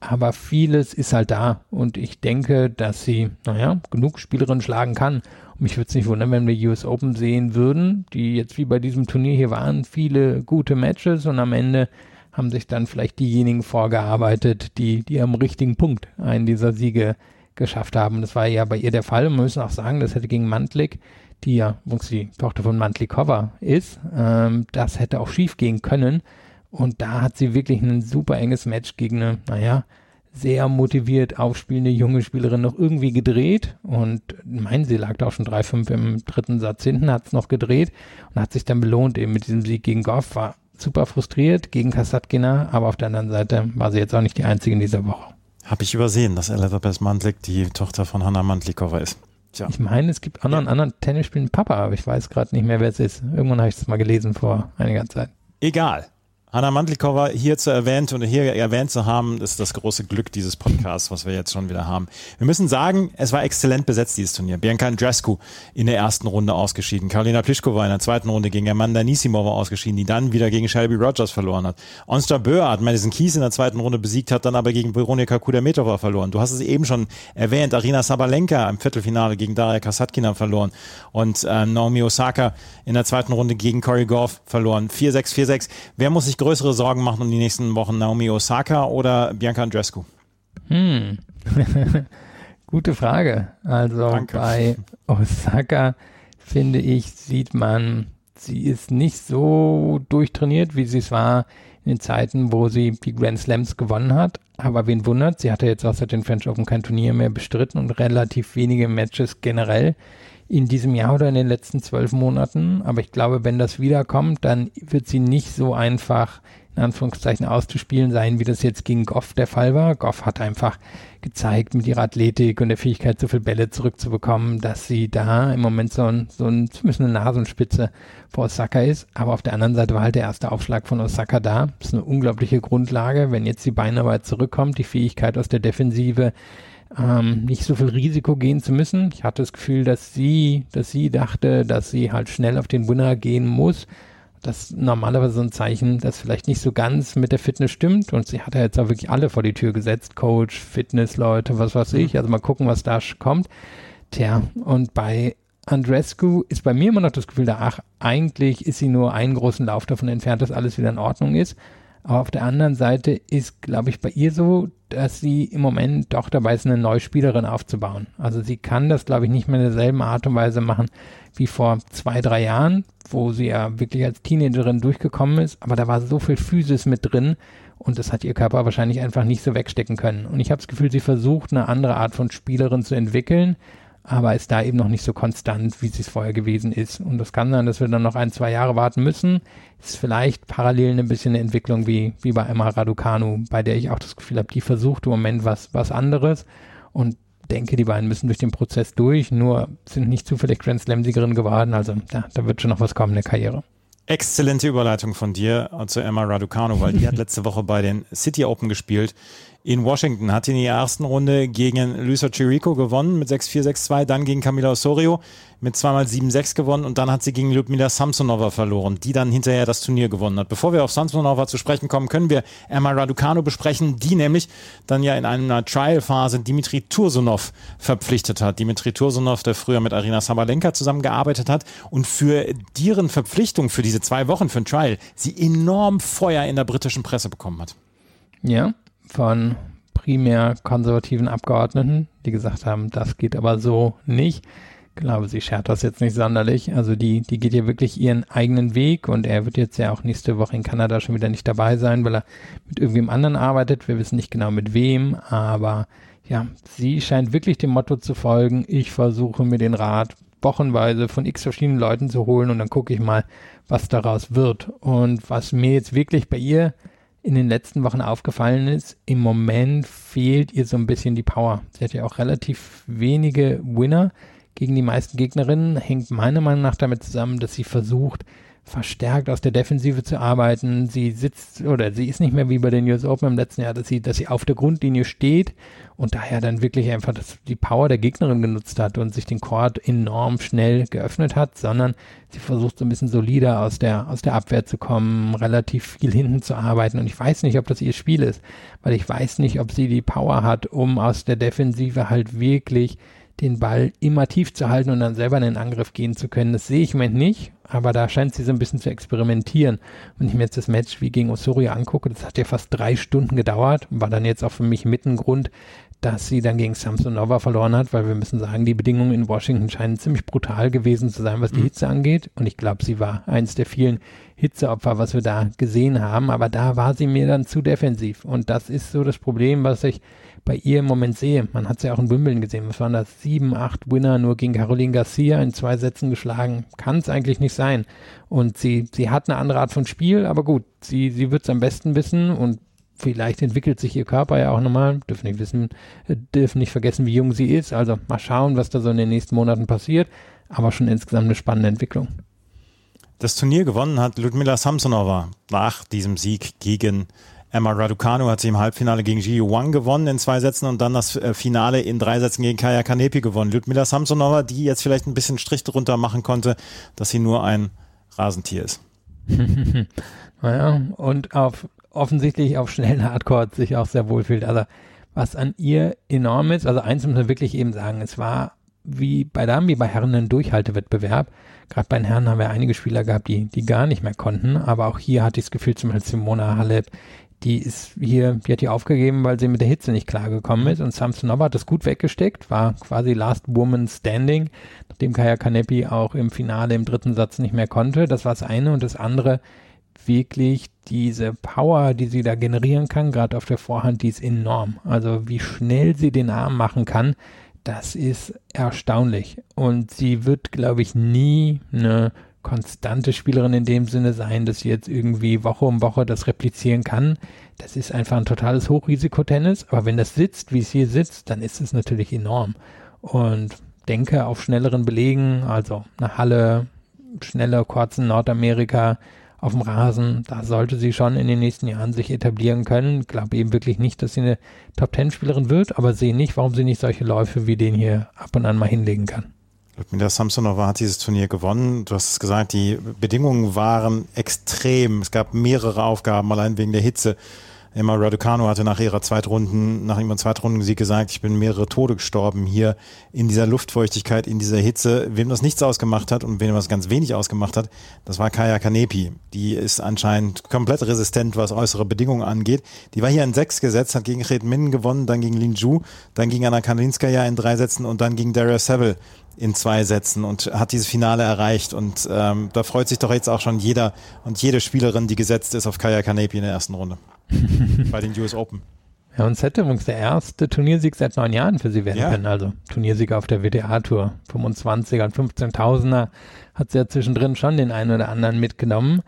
Speaker 4: aber vieles ist halt da und ich denke, dass sie, naja, genug Spielerinnen schlagen kann. Mich würde es nicht wundern, wenn wir US Open sehen würden, die jetzt wie bei diesem Turnier hier waren, viele gute Matches und am Ende haben sich dann vielleicht diejenigen vorgearbeitet, die, die am richtigen Punkt einen dieser Siege geschafft haben. Das war ja bei ihr der Fall. Und wir müssen auch sagen, das hätte gegen Mantlik, die ja übrigens die Tochter von Mantlikova ist, ähm, das hätte auch schief gehen können. Und da hat sie wirklich ein super enges Match gegen eine, naja, sehr motiviert aufspielende junge Spielerin noch irgendwie gedreht. Und meinen, sie lag da auch schon 3-5 im dritten Satz hinten, hat es noch gedreht und hat sich dann belohnt eben mit diesem Sieg gegen Goff. War super frustriert gegen Kasatkina, aber auf der anderen Seite war sie jetzt auch nicht die einzige in dieser Woche.
Speaker 3: Habe ich übersehen, dass Elizabeth Mantlik die Tochter von Hanna Mantlikova ist.
Speaker 4: Tja. Ich meine, es gibt auch noch einen anderen Tennisspielenden Papa, aber ich weiß gerade nicht mehr, wer es ist. Irgendwann habe ich das mal gelesen vor einiger Zeit.
Speaker 3: Egal. Hanna Mandlikova hier zu erwähnt und hier erwähnt zu haben, ist das große Glück dieses Podcasts, was wir jetzt schon wieder haben. Wir müssen sagen, es war exzellent besetzt, dieses Turnier. Bianca Andrescu in der ersten Runde ausgeschieden. Karolina Pliskova in der zweiten Runde gegen Amanda Nisimova ausgeschieden, die dann wieder gegen Shelby Rogers verloren hat. Onstra Böhr hat Madison Keys in der zweiten Runde besiegt, hat dann aber gegen Veronika Kudermetova verloren. Du hast es eben schon erwähnt, Arina Sabalenka im Viertelfinale gegen Daria Kasatkina verloren und äh, Naomi Osaka in der zweiten Runde gegen Corey Goff verloren. 4-6, 4-6. Wer muss sich größere Sorgen machen um die nächsten Wochen? Naomi Osaka oder Bianca Andrescu?
Speaker 4: Hm. Gute Frage. Also Danke. bei Osaka finde ich, sieht man, sie ist nicht so durchtrainiert, wie sie es war in den Zeiten, wo sie die Grand Slams gewonnen hat. Aber wen wundert, sie hatte jetzt auch seit den French Open kein Turnier mehr bestritten und relativ wenige Matches generell in diesem Jahr oder in den letzten zwölf Monaten. Aber ich glaube, wenn das wiederkommt, dann wird sie nicht so einfach in Anführungszeichen auszuspielen sein, wie das jetzt gegen Goff der Fall war. Goff hat einfach gezeigt mit ihrer Athletik und der Fähigkeit, so viele Bälle zurückzubekommen, dass sie da im Moment so ein, so ein zumindest eine Nasenspitze vor Osaka ist. Aber auf der anderen Seite war halt der erste Aufschlag von Osaka da. Das ist eine unglaubliche Grundlage. Wenn jetzt die Beinarbeit zurückkommt, die Fähigkeit aus der Defensive, ähm, nicht so viel Risiko gehen zu müssen. Ich hatte das Gefühl, dass sie, dass sie dachte, dass sie halt schnell auf den Winner gehen muss. Das ist normalerweise so ein Zeichen, das vielleicht nicht so ganz mit der Fitness stimmt. Und sie hat ja jetzt auch wirklich alle vor die Tür gesetzt. Coach, Fitnessleute, was weiß ich. Also mal gucken, was da kommt. Tja, und bei Andrescu ist bei mir immer noch das Gefühl, da, ach, eigentlich ist sie nur einen großen Lauf davon entfernt, dass alles wieder in Ordnung ist. Aber auf der anderen Seite ist, glaube ich, bei ihr so, dass sie im Moment doch dabei ist, eine neue Spielerin aufzubauen. Also sie kann das, glaube ich, nicht mehr in derselben Art und Weise machen wie vor zwei, drei Jahren, wo sie ja wirklich als Teenagerin durchgekommen ist. Aber da war so viel Physis mit drin und das hat ihr Körper wahrscheinlich einfach nicht so wegstecken können. Und ich habe das Gefühl, sie versucht, eine andere Art von Spielerin zu entwickeln, aber ist da eben noch nicht so konstant, wie sie es vorher gewesen ist. Und das kann sein, dass wir dann noch ein, zwei Jahre warten müssen. Ist vielleicht parallel ein bisschen eine Entwicklung wie, wie bei Emma Raducanu, bei der ich auch das Gefühl habe, die versucht im Moment was, was anderes und denke, die beiden müssen durch den Prozess durch, nur sind nicht zufällig Grand Slam-Siegerin geworden. Also ja, da wird schon noch was kommen in der Karriere.
Speaker 3: Exzellente Überleitung von dir zu Emma Raducanu, weil die hat letzte Woche bei den City Open gespielt in Washington. Hat in der ersten Runde gegen Luisa Chirico gewonnen mit 6-4, 6-2, dann gegen Camila Osorio mit zweimal 7-6 gewonnen und dann hat sie gegen Ludmila Samsonova verloren, die dann hinterher das Turnier gewonnen hat. Bevor wir auf Samsonova zu sprechen kommen, können wir Emma Raducanu besprechen, die nämlich dann ja in einer Trial-Phase Dimitri Tursunov verpflichtet hat. Dimitri Tursunov, der früher mit Arina Sabalenka zusammengearbeitet hat und für deren Verpflichtung für diese zwei Wochen für ein Trial sie enorm Feuer in der britischen Presse bekommen hat.
Speaker 4: Ja, von primär konservativen Abgeordneten, die gesagt haben, das geht aber so nicht. Ich glaube, sie schert das jetzt nicht sonderlich. Also die, die geht ja wirklich ihren eigenen Weg und er wird jetzt ja auch nächste Woche in Kanada schon wieder nicht dabei sein, weil er mit irgendwem anderen arbeitet. Wir wissen nicht genau mit wem, aber ja, sie scheint wirklich dem Motto zu folgen, ich versuche mir den Rat wochenweise von x verschiedenen Leuten zu holen und dann gucke ich mal, was daraus wird. Und was mir jetzt wirklich bei ihr in den letzten Wochen aufgefallen ist, im Moment fehlt ihr so ein bisschen die Power. Sie hat ja auch relativ wenige Winner gegen die meisten Gegnerinnen, hängt meiner Meinung nach damit zusammen, dass sie versucht, verstärkt aus der Defensive zu arbeiten. Sie sitzt oder sie ist nicht mehr wie bei den US Open im letzten Jahr, dass sie, dass sie auf der Grundlinie steht und daher dann wirklich einfach das, die Power der Gegnerin genutzt hat und sich den Court enorm schnell geöffnet hat, sondern sie versucht so ein bisschen solider aus der, aus der Abwehr zu kommen, relativ viel hinten zu arbeiten und ich weiß nicht, ob das ihr Spiel ist, weil ich weiß nicht, ob sie die Power hat, um aus der Defensive halt wirklich den Ball immer tief zu halten und dann selber in den Angriff gehen zu können. Das sehe ich im Moment nicht, aber da scheint sie so ein bisschen zu experimentieren. Wenn ich mir jetzt das Match wie gegen Osorio angucke, das hat ja fast drei Stunden gedauert, war dann jetzt auch für mich mit ein Grund, dass sie dann gegen Samsonova verloren hat, weil wir müssen sagen, die Bedingungen in Washington scheinen ziemlich brutal gewesen zu sein, was die mhm. Hitze angeht. Und ich glaube, sie war eins der vielen Hitzeopfer, was wir da gesehen haben. Aber da war sie mir dann zu defensiv. Und das ist so das Problem, was ich bei ihr im Moment sehe. Man hat sie ja auch in Wimbledon gesehen. Was waren das? Sieben, acht Winner nur gegen Caroline Garcia in zwei Sätzen geschlagen. Kann es eigentlich nicht sein. Und sie, sie hat eine andere Art von Spiel, aber gut, sie, sie wird es am besten wissen und vielleicht entwickelt sich ihr Körper ja auch nochmal. Dürfen nicht wissen, äh, dürfen nicht vergessen, wie jung sie ist. Also mal schauen, was da so in den nächsten Monaten passiert. Aber schon insgesamt eine spannende Entwicklung.
Speaker 3: Das Turnier gewonnen hat Ludmila Samsonova nach diesem Sieg gegen Emma Raducanu hat sie im Halbfinale gegen Ji Wang gewonnen in zwei Sätzen und dann das äh, Finale in drei Sätzen gegen Kaya Kanepi gewonnen. Ludmila Samsonova, die jetzt vielleicht ein bisschen Strich drunter machen konnte, dass sie nur ein Rasentier ist.
Speaker 4: naja, und auf offensichtlich auf schnellen Hardcore sich auch sehr wohl fühlt. Also was an ihr enorm ist, also eins muss man wirklich eben sagen, es war wie bei Damen wie bei Herren ein Durchhaltewettbewerb. Gerade bei den Herren haben wir einige Spieler gehabt, die, die gar nicht mehr konnten. Aber auch hier hatte ich das Gefühl, zum Beispiel Simona Halep, die ist hier, die hat die aufgegeben, weil sie mit der Hitze nicht klargekommen ist. Und Samsonova hat das gut weggesteckt, war quasi Last Woman Standing, nachdem Kaya Kanepi auch im Finale im dritten Satz nicht mehr konnte. Das war das eine. Und das andere, wirklich diese Power, die sie da generieren kann, gerade auf der Vorhand, die ist enorm. Also wie schnell sie den Arm machen kann, das ist erstaunlich. Und sie wird, glaube ich, nie eine konstante Spielerin in dem Sinne sein, dass sie jetzt irgendwie Woche um Woche das replizieren kann. Das ist einfach ein totales Hochrisikotennis. Aber wenn das sitzt, wie es hier sitzt, dann ist es natürlich enorm. Und denke auf schnelleren Belegen, also eine Halle, schnelle, kurzen Nordamerika, auf dem Rasen. Da sollte sie schon in den nächsten Jahren sich etablieren können. Ich glaube eben wirklich nicht, dass sie eine Top-Ten-Spielerin wird, aber sehe nicht, warum sie nicht solche Läufe wie den hier ab und an mal hinlegen kann.
Speaker 3: Ludmila Samsonova hat dieses Turnier gewonnen. Du hast es gesagt, die Bedingungen waren extrem. Es gab mehrere Aufgaben, allein wegen der Hitze. Emma Raducanu hatte nach ihrer Zweitrunden, nach ihrem Zweitrundensieg gesagt, ich bin mehrere Tode gestorben hier in dieser Luftfeuchtigkeit, in dieser Hitze. Wem das nichts ausgemacht hat und wem das ganz wenig ausgemacht hat, das war Kaya Kanepi. Die ist anscheinend komplett resistent, was äußere Bedingungen angeht. Die war hier in sechs gesetzt, hat gegen Red Min gewonnen, dann gegen Lin Ju, dann gegen Anna Kalinskaya in drei Sätzen und dann gegen Daria Seville in zwei Sätzen und hat dieses Finale erreicht. Und ähm, da freut sich doch jetzt auch schon jeder und jede Spielerin, die gesetzt ist auf Kaya Kanepi in der ersten Runde. bei den US Open.
Speaker 4: Ja, und es hätte übrigens der erste Turniersieg seit neun Jahren für sie werden ja. können. Also Turniersieger auf der WTA-Tour. 25er und 15.000er hat sie ja zwischendrin schon den einen oder anderen mitgenommen.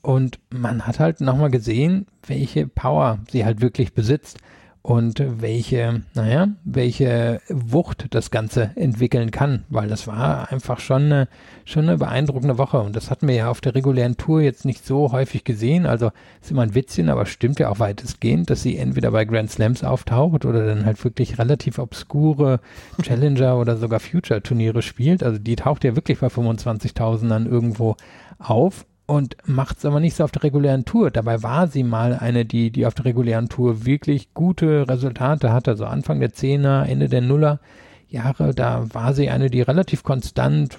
Speaker 4: Und man hat halt nochmal gesehen, welche Power sie halt wirklich besitzt und welche, naja, welche Wucht das Ganze entwickeln kann, weil das war einfach schon eine, schon eine beeindruckende Woche. Und das hatten wir ja auf der regulären Tour jetzt nicht so häufig gesehen, also ist immer ein Witzchen, aber stimmt ja auch weitestgehend, dass sie entweder bei Grand Slams auftaucht oder dann halt wirklich relativ obskure Challenger oder sogar Future Turniere spielt, also die taucht ja wirklich bei 25.000 dann irgendwo auf und macht es aber nicht so auf der regulären Tour. Dabei war sie mal eine, die, die auf der regulären Tour wirklich gute Resultate hatte. Also Anfang der Zehner, Ende der Nuller Jahre, da war sie eine, die relativ konstant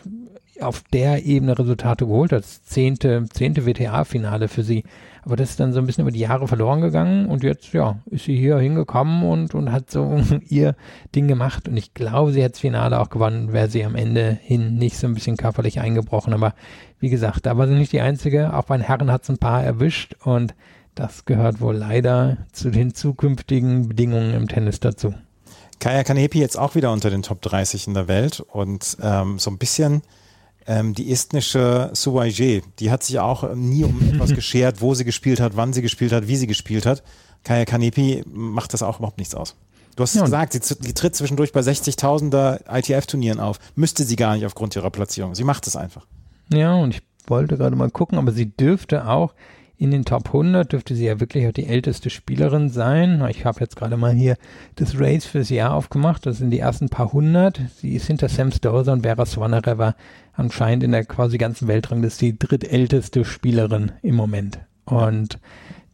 Speaker 4: auf der Ebene Resultate geholt hat. Das zehnte, zehnte WTA-Finale für sie. Aber das ist dann so ein bisschen über die Jahre verloren gegangen und jetzt, ja, ist sie hier hingekommen und, und hat so ihr Ding gemacht. Und ich glaube, sie hätte das Finale auch gewonnen, wäre sie am Ende hin nicht so ein bisschen körperlich eingebrochen. Aber wie gesagt, da war sie nicht die Einzige. Auch bei den Herren hat es ein paar erwischt und das gehört wohl leider zu den zukünftigen Bedingungen im Tennis dazu.
Speaker 3: Kaya Kanepi jetzt auch wieder unter den Top 30 in der Welt und ähm, so ein bisschen ähm, die estnische Suwaije, die hat sich auch nie um etwas geschert, wo sie gespielt hat, wann sie gespielt hat, wie sie gespielt hat. Kaya Kanepi macht das auch überhaupt nichts aus. Du hast ja, gesagt, sie, sie, tritt zwischendurch bei 60.000er ITF-Turnieren auf. Müsste sie gar nicht aufgrund ihrer Platzierung. Sie macht es einfach.
Speaker 4: Ja, und ich wollte gerade mal gucken, aber sie dürfte auch in den Top 100 dürfte sie ja wirklich auch die älteste Spielerin sein. Ich habe jetzt gerade mal hier das Race fürs Jahr aufgemacht. Das sind die ersten paar hundert. Sie ist hinter Sam Stosur und Vera Swanareva anscheinend in der quasi ganzen Weltrangliste die drittälteste Spielerin im Moment. Und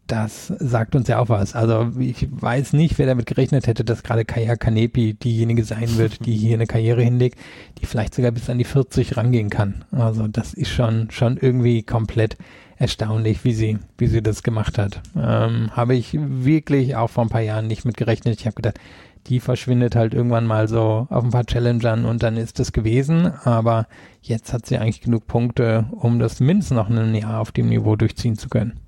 Speaker 4: das sagt uns ja auch was. Also ich weiß nicht, wer damit gerechnet hätte, dass gerade Kaya Kanepi diejenige sein wird, die hier eine Karriere hinlegt, die vielleicht sogar bis an die 40 rangehen kann. Also das ist schon, schon irgendwie komplett erstaunlich, wie sie, wie sie das gemacht hat. Ähm, habe ich wirklich auch vor ein paar Jahren nicht mit gerechnet. Ich habe gedacht, die verschwindet halt irgendwann mal so auf ein paar Challengern und dann ist das gewesen. Aber jetzt hat sie eigentlich genug Punkte, um das mindestens noch ein Jahr auf dem Niveau durchziehen zu können.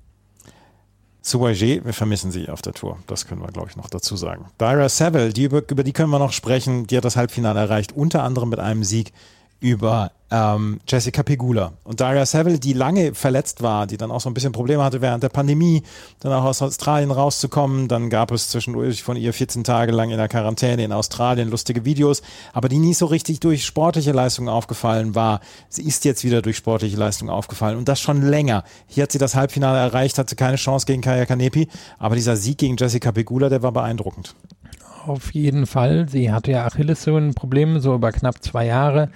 Speaker 3: Suwaje, wir vermissen sie auf der Tour. Das können wir, glaube ich, noch dazu sagen. Dyra Saville, die, über, über die können wir noch sprechen. Die hat das Halbfinale erreicht, unter anderem mit einem Sieg über ähm, Jessica Pegula. Und Daria Saville, die lange verletzt war, die dann auch so ein bisschen Probleme hatte während der Pandemie, dann auch aus Australien rauszukommen. Dann gab es zwischendurch von ihr 14 Tage lang in der Quarantäne in Australien lustige Videos, aber die nie so richtig durch sportliche Leistungen aufgefallen war. Sie ist jetzt wieder durch sportliche Leistungen aufgefallen und das schon länger. Hier hat sie das Halbfinale erreicht, hatte keine Chance gegen Kaya Kanepi, aber dieser Sieg gegen Jessica Pegula, der war beeindruckend.
Speaker 4: Auf jeden Fall. Sie hatte ja Achillessehnenprobleme, so über knapp zwei Jahre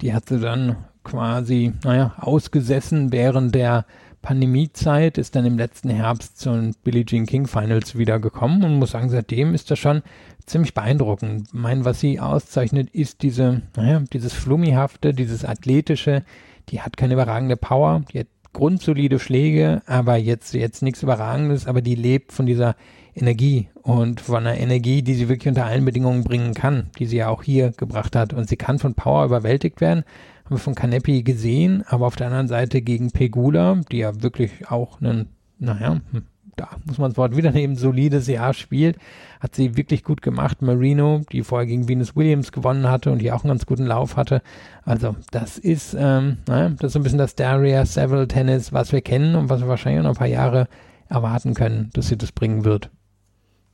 Speaker 4: die hat sie dann quasi, naja, ausgesessen während der Pandemiezeit, ist dann im letzten Herbst zu den Billie Jean King Finals wiedergekommen und muss sagen, seitdem ist das schon ziemlich beeindruckend. Ich meine, was sie auszeichnet, ist diese, naja, dieses Flummihafte, dieses Athletische, die hat keine überragende Power, die hat grundsolide Schläge, aber jetzt, jetzt nichts Überragendes, aber die lebt von dieser Energie und von einer Energie, die sie wirklich unter allen Bedingungen bringen kann, die sie ja auch hier gebracht hat. Und sie kann von Power überwältigt werden. Haben wir von Kanepi gesehen, aber auf der anderen Seite gegen Pegula, die ja wirklich auch einen, naja, hm, da muss man das Wort wieder nehmen, solides Jahr spielt, hat sie wirklich gut gemacht. Marino, die vorher gegen Venus Williams gewonnen hatte und die auch einen ganz guten Lauf hatte. Also das ist, ähm, naja, das ist so ein bisschen das Daria Seville Tennis, was wir kennen und was wir wahrscheinlich noch ein paar Jahre erwarten können, dass sie das bringen wird.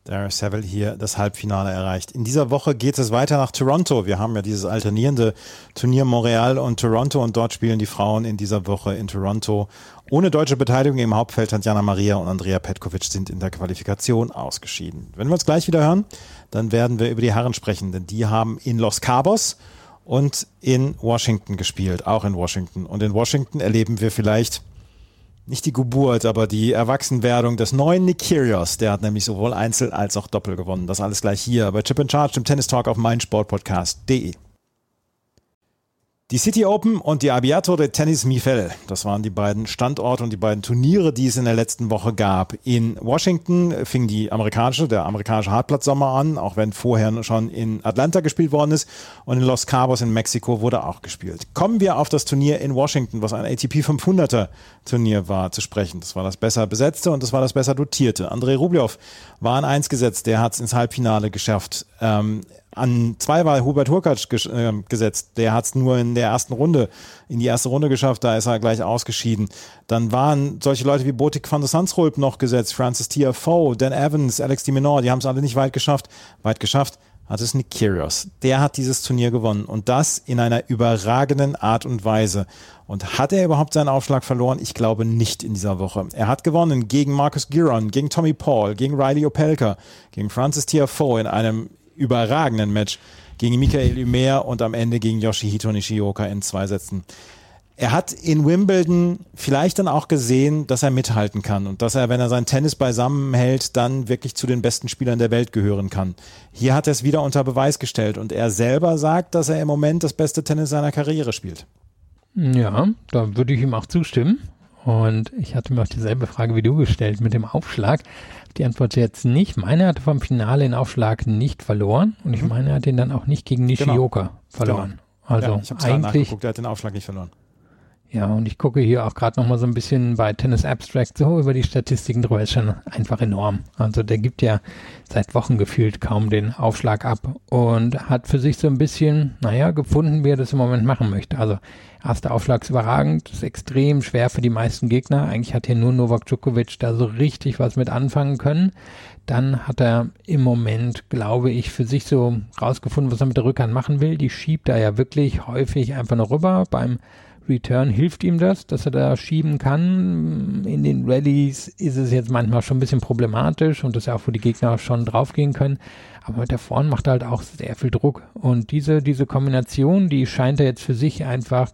Speaker 3: Dara Seville hier das Halbfinale erreicht. In dieser Woche geht es weiter nach Toronto. Wir haben ja dieses alternierende Turnier Montreal und Toronto und dort spielen die Frauen in dieser Woche in Toronto. Ohne deutsche Beteiligung im Hauptfeld Tatjana Maria und Andrea Petkovic sind in der Qualifikation ausgeschieden. Wenn wir uns gleich wieder hören, dann werden wir über die Herren sprechen, denn die haben in Los Cabos und in Washington gespielt, auch in Washington. Und in Washington erleben wir vielleicht nicht die Geburt, aber die Erwachsenwerdung des neuen Nick Kyrgios. Der hat nämlich sowohl Einzel als auch Doppel gewonnen. Das alles gleich hier bei Chip and Charge, dem Tennis Talk auf meinsportpodcast.de. Die City Open und die Abiato de Tennis Mifel, das waren die beiden Standorte und die beiden Turniere, die es in der letzten Woche gab. In Washington fing die amerikanische, der amerikanische Hartplatzsommer an, auch wenn vorher schon in Atlanta gespielt worden ist. Und in Los Cabos in Mexiko wurde auch gespielt. Kommen wir auf das Turnier in Washington, was ein ATP 500er Turnier war, zu sprechen. Das war das besser besetzte und das war das besser dotierte. Andrei Rublev war an eins gesetzt, der hat es ins Halbfinale geschafft. Ähm, an zwei war Hubert Hurkacz äh, gesetzt. Der hat es nur in der ersten Runde, in die erste Runde geschafft, da ist er gleich ausgeschieden. Dann waren solche Leute wie Botik van der Sansrolp noch gesetzt, Francis TFO, Dan Evans, Alex Diminor, die haben es alle nicht weit geschafft. Weit geschafft hat es Nick Kyrgios. Der hat dieses Turnier gewonnen und das in einer überragenden Art und Weise. Und hat er überhaupt seinen Aufschlag verloren? Ich glaube nicht in dieser Woche. Er hat gewonnen gegen Marcus Giron, gegen Tommy Paul, gegen Riley Opelka, gegen Francis TFO in einem überragenden Match gegen Michael Ümer und am Ende gegen Yoshihito Nishioka in zwei Sätzen. Er hat in Wimbledon vielleicht dann auch gesehen, dass er mithalten kann und dass er, wenn er sein Tennis beisammen hält, dann wirklich zu den besten Spielern der Welt gehören kann. Hier hat er es wieder unter Beweis gestellt und er selber sagt, dass er im Moment das beste Tennis seiner Karriere spielt.
Speaker 4: Ja, da würde ich ihm auch zustimmen. Und ich hatte mir auch dieselbe Frage wie du gestellt mit dem Aufschlag. Die Antwort jetzt nicht. Meine hatte vom Finale den Aufschlag nicht verloren und ich mhm. meine, er hat den dann auch nicht gegen Nishioka genau. verloren. Genau. Also ja, ich eigentlich.
Speaker 3: Er hat den Aufschlag nicht verloren.
Speaker 4: Ja, und ich gucke hier auch gerade noch mal so ein bisschen bei Tennis Abstract so über die Statistiken drüber, ist schon einfach enorm. Also der gibt ja seit Wochen gefühlt kaum den Aufschlag ab und hat für sich so ein bisschen, naja, gefunden, wie er das im Moment machen möchte. Also erster Aufschlag ist überragend, ist extrem schwer für die meisten Gegner. Eigentlich hat hier nur Novak Djokovic da so richtig was mit anfangen können. Dann hat er im Moment, glaube ich, für sich so rausgefunden, was er mit der Rückhand machen will. Die schiebt er ja wirklich häufig einfach noch rüber. Beim Return hilft ihm das, dass er da schieben kann. In den Rallyes ist es jetzt manchmal schon ein bisschen problematisch und das ist ja auch, wo die Gegner schon draufgehen können. Aber mit der Vorn macht er halt auch sehr viel Druck. Und diese, diese Kombination, die scheint er jetzt für sich einfach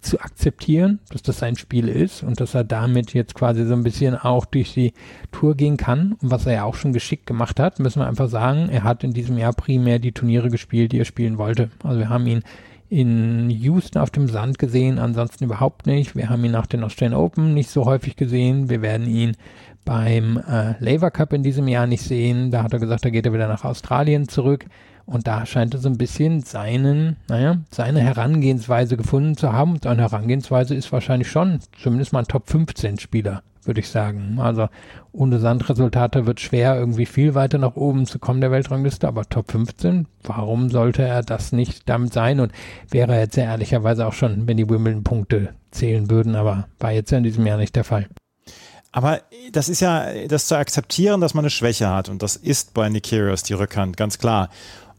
Speaker 4: zu akzeptieren, dass das sein Spiel ist und dass er damit jetzt quasi so ein bisschen auch durch die Tour gehen kann. Und was er ja auch schon geschickt gemacht hat, müssen wir einfach sagen, er hat in diesem Jahr primär die Turniere gespielt, die er spielen wollte. Also wir haben ihn in Houston auf dem Sand gesehen, ansonsten überhaupt nicht. Wir haben ihn nach den Australian Open nicht so häufig gesehen. Wir werden ihn beim äh, Laver Cup in diesem Jahr nicht sehen. Da hat er gesagt, da geht er wieder nach Australien zurück. Und da scheint er so ein bisschen seinen, naja, seine Herangehensweise gefunden zu haben. Und seine Herangehensweise ist wahrscheinlich schon zumindest mal ein Top 15 Spieler, würde ich sagen. Also ohne Sandresultate wird schwer, irgendwie viel weiter nach oben zu kommen der Weltrangliste, aber Top 15, warum sollte er das nicht damit sein? Und wäre er jetzt ja ehrlicherweise auch schon, wenn die Wimbledon-Punkte zählen würden, aber war jetzt ja in diesem Jahr nicht der Fall.
Speaker 3: Aber das ist ja das zu akzeptieren, dass man eine Schwäche hat. Und das ist bei Nikirios die Rückhand, ganz klar.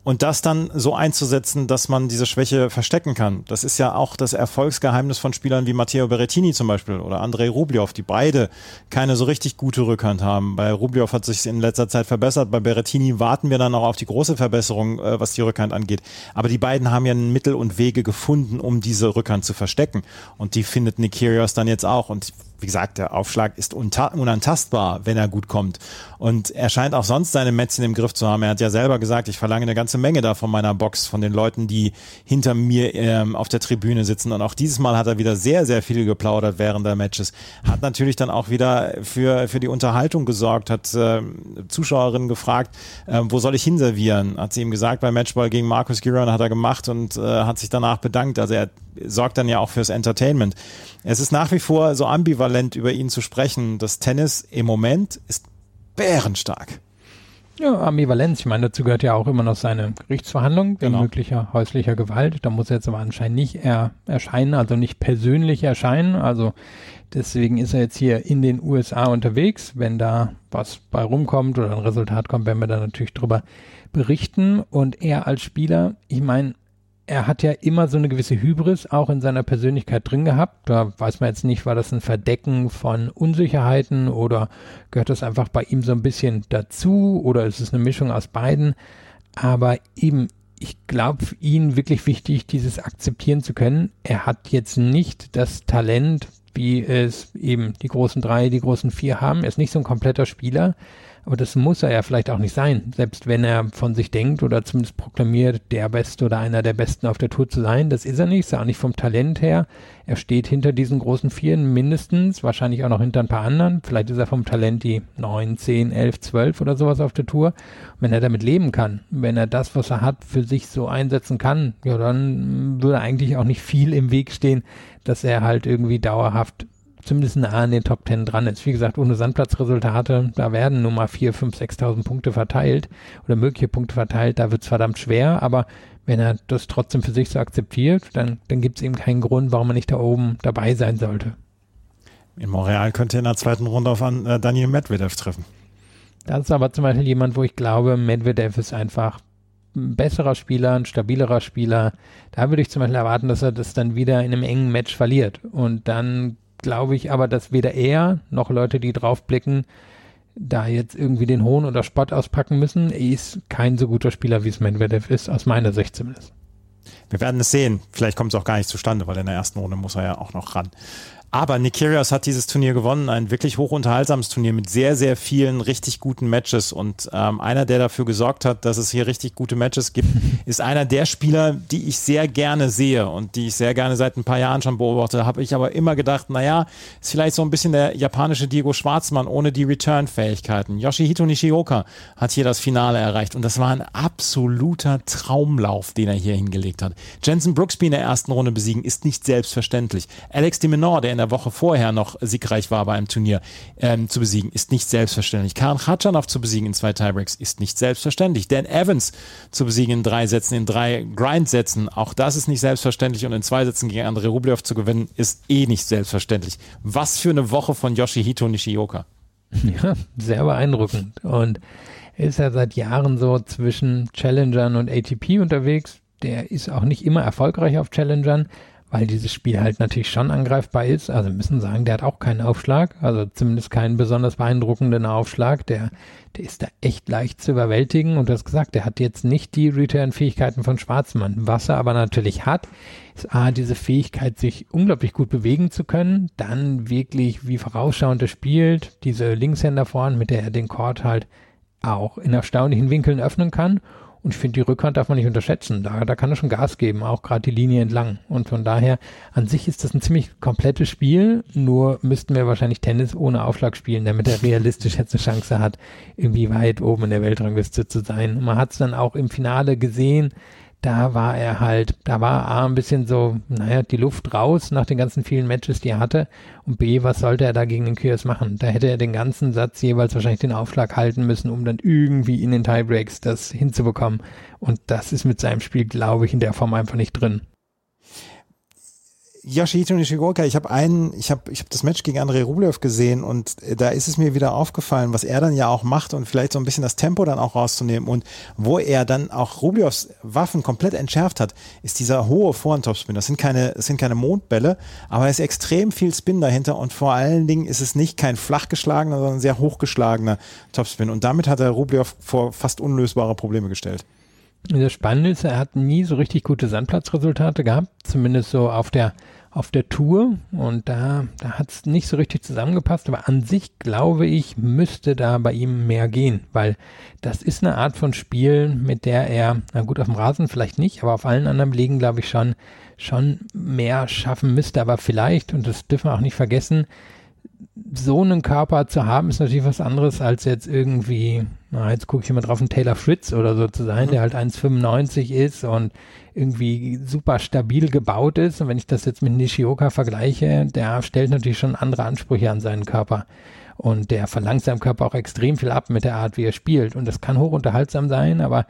Speaker 3: Und das dann so einzusetzen, dass man diese Schwäche verstecken kann. Das ist ja auch das Erfolgsgeheimnis von Spielern wie Matteo Berrettini zum Beispiel oder Andrei Rublev, die beide keine so richtig gute Rückhand haben. Bei Rublev hat sich in letzter Zeit verbessert. Bei Berrettini warten wir dann auch auf die große Verbesserung, äh, was die Rückhand angeht. Aber die beiden haben ja Mittel und Wege gefunden, um diese Rückhand zu verstecken. Und die findet Nikirios dann jetzt auch. Und wie gesagt, der Aufschlag ist unantastbar, wenn er gut kommt. Und er scheint auch sonst seine Mätzchen im Griff zu haben. Er hat ja selber gesagt, ich verlange eine ganze Menge da von meiner Box, von den Leuten, die hinter mir ähm, auf der Tribüne sitzen. Und auch dieses Mal hat er wieder sehr, sehr viel geplaudert während der Matches. Hat natürlich dann auch wieder für, für die Unterhaltung gesorgt, hat äh, Zuschauerinnen gefragt, äh, wo soll ich hinservieren? Hat sie ihm gesagt, beim Matchball gegen Markus Giron hat er gemacht und äh, hat sich danach bedankt. Also er sorgt dann ja auch fürs Entertainment. Es ist nach wie vor so ambivalent über ihn zu sprechen. Das Tennis im Moment ist bärenstark.
Speaker 4: Ja, Ambivalenz. Ich meine, dazu gehört ja auch immer noch seine Gerichtsverhandlung wegen genau. möglicher häuslicher Gewalt. Da muss er jetzt aber anscheinend nicht er erscheinen, also nicht persönlich erscheinen. Also deswegen ist er jetzt hier in den USA unterwegs. Wenn da was bei rumkommt oder ein Resultat kommt, werden wir da natürlich drüber berichten. Und er als Spieler, ich meine, er hat ja immer so eine gewisse Hybris auch in seiner Persönlichkeit drin gehabt. Da weiß man jetzt nicht, war das ein Verdecken von Unsicherheiten oder gehört das einfach bei ihm so ein bisschen dazu oder ist es eine Mischung aus beiden? Aber eben, ich glaube, ihn wirklich wichtig, dieses akzeptieren zu können. Er hat jetzt nicht das Talent, wie es eben die großen drei, die großen vier haben. Er ist nicht so ein kompletter Spieler. Aber das muss er ja vielleicht auch nicht sein, selbst wenn er von sich denkt oder zumindest proklamiert, der Beste oder einer der Besten auf der Tour zu sein. Das ist er nicht, ist er auch nicht vom Talent her. Er steht hinter diesen großen Vieren mindestens, wahrscheinlich auch noch hinter ein paar anderen. Vielleicht ist er vom Talent die 9, 10, 11, 12 oder sowas auf der Tour. Und wenn er damit leben kann, wenn er das, was er hat, für sich so einsetzen kann, ja, dann würde eigentlich auch nicht viel im Weg stehen, dass er halt irgendwie dauerhaft zumindest nah an den Top Ten dran ist. Wie gesagt, ohne Sandplatzresultate, da werden nur mal 4, 5, 6.000 Punkte verteilt oder mögliche Punkte verteilt, da wird es verdammt schwer, aber wenn er das trotzdem für sich so akzeptiert, dann, dann gibt es eben keinen Grund, warum er nicht da oben dabei sein sollte.
Speaker 3: In Montreal könnte er in der zweiten Runde auf äh, Daniel Medvedev treffen.
Speaker 4: Das ist aber zum Beispiel jemand, wo ich glaube, Medvedev ist einfach ein besserer Spieler, ein stabilerer Spieler. Da würde ich zum Beispiel erwarten, dass er das dann wieder in einem engen Match verliert. Und dann glaube ich aber, dass weder er noch Leute, die drauf blicken, da jetzt irgendwie den Hohn oder Spott auspacken müssen. Er ist kein so guter Spieler, wie es Medvedev ist, aus meiner Sicht zumindest.
Speaker 3: Wir werden es sehen. Vielleicht kommt es auch gar nicht zustande, weil in der ersten Runde muss er ja auch noch ran. Aber Nick Kyrgios hat dieses Turnier gewonnen, ein wirklich hochunterhaltsames Turnier mit sehr, sehr vielen richtig guten Matches. Und ähm, einer, der dafür gesorgt hat, dass es hier richtig gute Matches gibt, ist einer der Spieler, die ich sehr gerne sehe und die ich sehr gerne seit ein paar Jahren schon beobachte. Habe ich aber immer gedacht, naja, ist vielleicht so ein bisschen der japanische Diego Schwarzmann ohne die Return-Fähigkeiten. Yoshihito Nishioka hat hier das Finale erreicht und das war ein absoluter Traumlauf, den er hier hingelegt hat. Jensen Brooksby in der ersten Runde besiegen ist nicht selbstverständlich. Alex de Menor, der in der Woche vorher noch siegreich war bei einem Turnier, ähm, zu besiegen, ist nicht selbstverständlich. Karen Khachanov zu besiegen in zwei Tiebreaks ist nicht selbstverständlich. Dan Evans zu besiegen in drei Sätzen, in drei Grindsätzen, auch das ist nicht selbstverständlich. Und in zwei Sätzen gegen Andrei Rublev zu gewinnen, ist eh nicht selbstverständlich. Was für eine Woche von Yoshihito Nishioka.
Speaker 4: Ja, sehr beeindruckend. Und er ist ja seit Jahren so zwischen Challengern und ATP unterwegs. Der ist auch nicht immer erfolgreich auf Challengern, weil dieses Spiel halt natürlich schon angreifbar ist. Also müssen sagen, der hat auch keinen Aufschlag, also zumindest keinen besonders beeindruckenden Aufschlag. Der, der ist da echt leicht zu überwältigen. Und du hast gesagt, der hat jetzt nicht die Return-Fähigkeiten von Schwarzmann. Was er aber natürlich hat, ist A, diese Fähigkeit, sich unglaublich gut bewegen zu können, dann wirklich wie vorausschauend er spielt, diese Linkshänder vorn, mit der er den Court halt auch in erstaunlichen Winkeln öffnen kann und ich finde, die Rückhand darf man nicht unterschätzen. Da, da kann er schon Gas geben, auch gerade die Linie entlang. Und von daher, an sich ist das ein ziemlich komplettes Spiel. Nur müssten wir wahrscheinlich Tennis ohne Aufschlag spielen, damit er realistisch jetzt eine Chance hat, irgendwie weit oben in der Weltrangliste zu sein. Und man hat es dann auch im Finale gesehen da war er halt, da war A ein bisschen so, naja, die Luft raus nach den ganzen vielen Matches, die er hatte. Und B, was sollte er da gegen den Kyrgios machen? Da hätte er den ganzen Satz jeweils wahrscheinlich den Aufschlag halten müssen, um dann irgendwie in den Tiebreaks das hinzubekommen. Und das ist mit seinem Spiel, glaube ich, in der Form einfach nicht drin.
Speaker 3: Yoshihito Nishioka, ich habe einen, ich habe ich hab das Match gegen Andrei Rublev gesehen und da ist es mir wieder aufgefallen, was er dann ja auch macht und vielleicht so ein bisschen das Tempo dann auch rauszunehmen und wo er dann auch Rublevs Waffen komplett entschärft hat, ist dieser hohe Vorhand-Topspin. Das sind keine, das sind keine Mondbälle, aber es ist extrem viel Spin dahinter und vor allen Dingen ist es nicht kein flach geschlagener, sondern sehr hochgeschlagener Topspin und damit hat er Rublev vor fast unlösbare Probleme gestellt.
Speaker 4: Das Spannende ist, er hat nie so richtig gute Sandplatzresultate gehabt, zumindest so auf der auf der Tour und da, da hat es nicht so richtig zusammengepasst, aber an sich glaube ich, müsste da bei ihm mehr gehen, weil das ist eine Art von Spiel, mit der er, na gut, auf dem Rasen vielleicht nicht, aber auf allen anderen Belegen glaube ich schon, schon mehr schaffen müsste, aber vielleicht, und das dürfen wir auch nicht vergessen, so einen Körper zu haben, ist natürlich was anderes, als jetzt irgendwie, na, jetzt gucke ich mal drauf, ein Taylor Fritz oder so zu sein, mhm. der halt 1,95 ist und irgendwie super stabil gebaut ist. Und wenn ich das jetzt mit Nishioka vergleiche, der stellt natürlich schon andere Ansprüche an seinen Körper. Und der verlangt seinem Körper auch extrem viel ab mit der Art, wie er spielt. Und das kann hochunterhaltsam sein, aber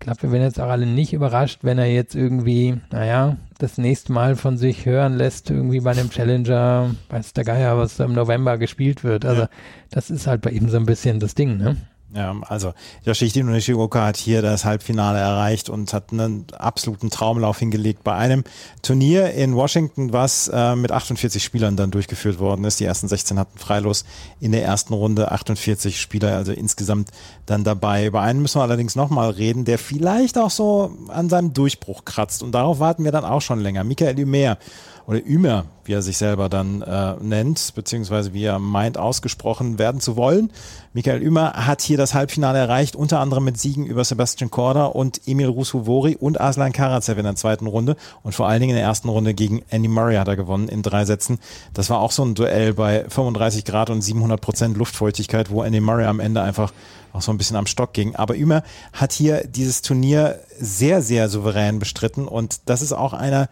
Speaker 4: glaube, wir werden jetzt auch alle nicht überrascht, wenn er jetzt irgendwie, naja, das nächste Mal von sich hören lässt, irgendwie bei einem Challenger, weiß der Geier, was im November gespielt wird. Also ja. das ist halt bei ihm so ein bisschen das Ding, ne?
Speaker 3: Ja, also Yoshihito Nishioka hat hier das Halbfinale erreicht und hat einen absoluten Traumlauf hingelegt bei einem Turnier in Washington, was äh, mit 48 Spielern dann durchgeführt worden ist. Die ersten 16 hatten freilos in der ersten Runde 48 Spieler, also insgesamt dann dabei. Über einen müssen wir allerdings nochmal reden, der vielleicht auch so an seinem Durchbruch kratzt und darauf warten wir dann auch schon länger. Michael Ümer oder Ümer, wie er sich selber dann äh, nennt, beziehungsweise wie er meint, ausgesprochen werden zu wollen. Michael Ümer hat hier das Halbfinale erreicht, unter anderem mit Siegen über Sebastian Korda und Emil Rusuvori und Aslan Karatsev in der zweiten Runde und vor allen Dingen in der ersten Runde gegen Andy Murray hat er gewonnen in drei Sätzen. Das war auch so ein Duell bei 35 Grad und 700 Prozent Luftfeuchtigkeit, wo Andy Murray am Ende einfach auch so ein bisschen am Stock ging. Aber Ümer hat hier dieses Turnier sehr, sehr souverän bestritten und das ist auch einer,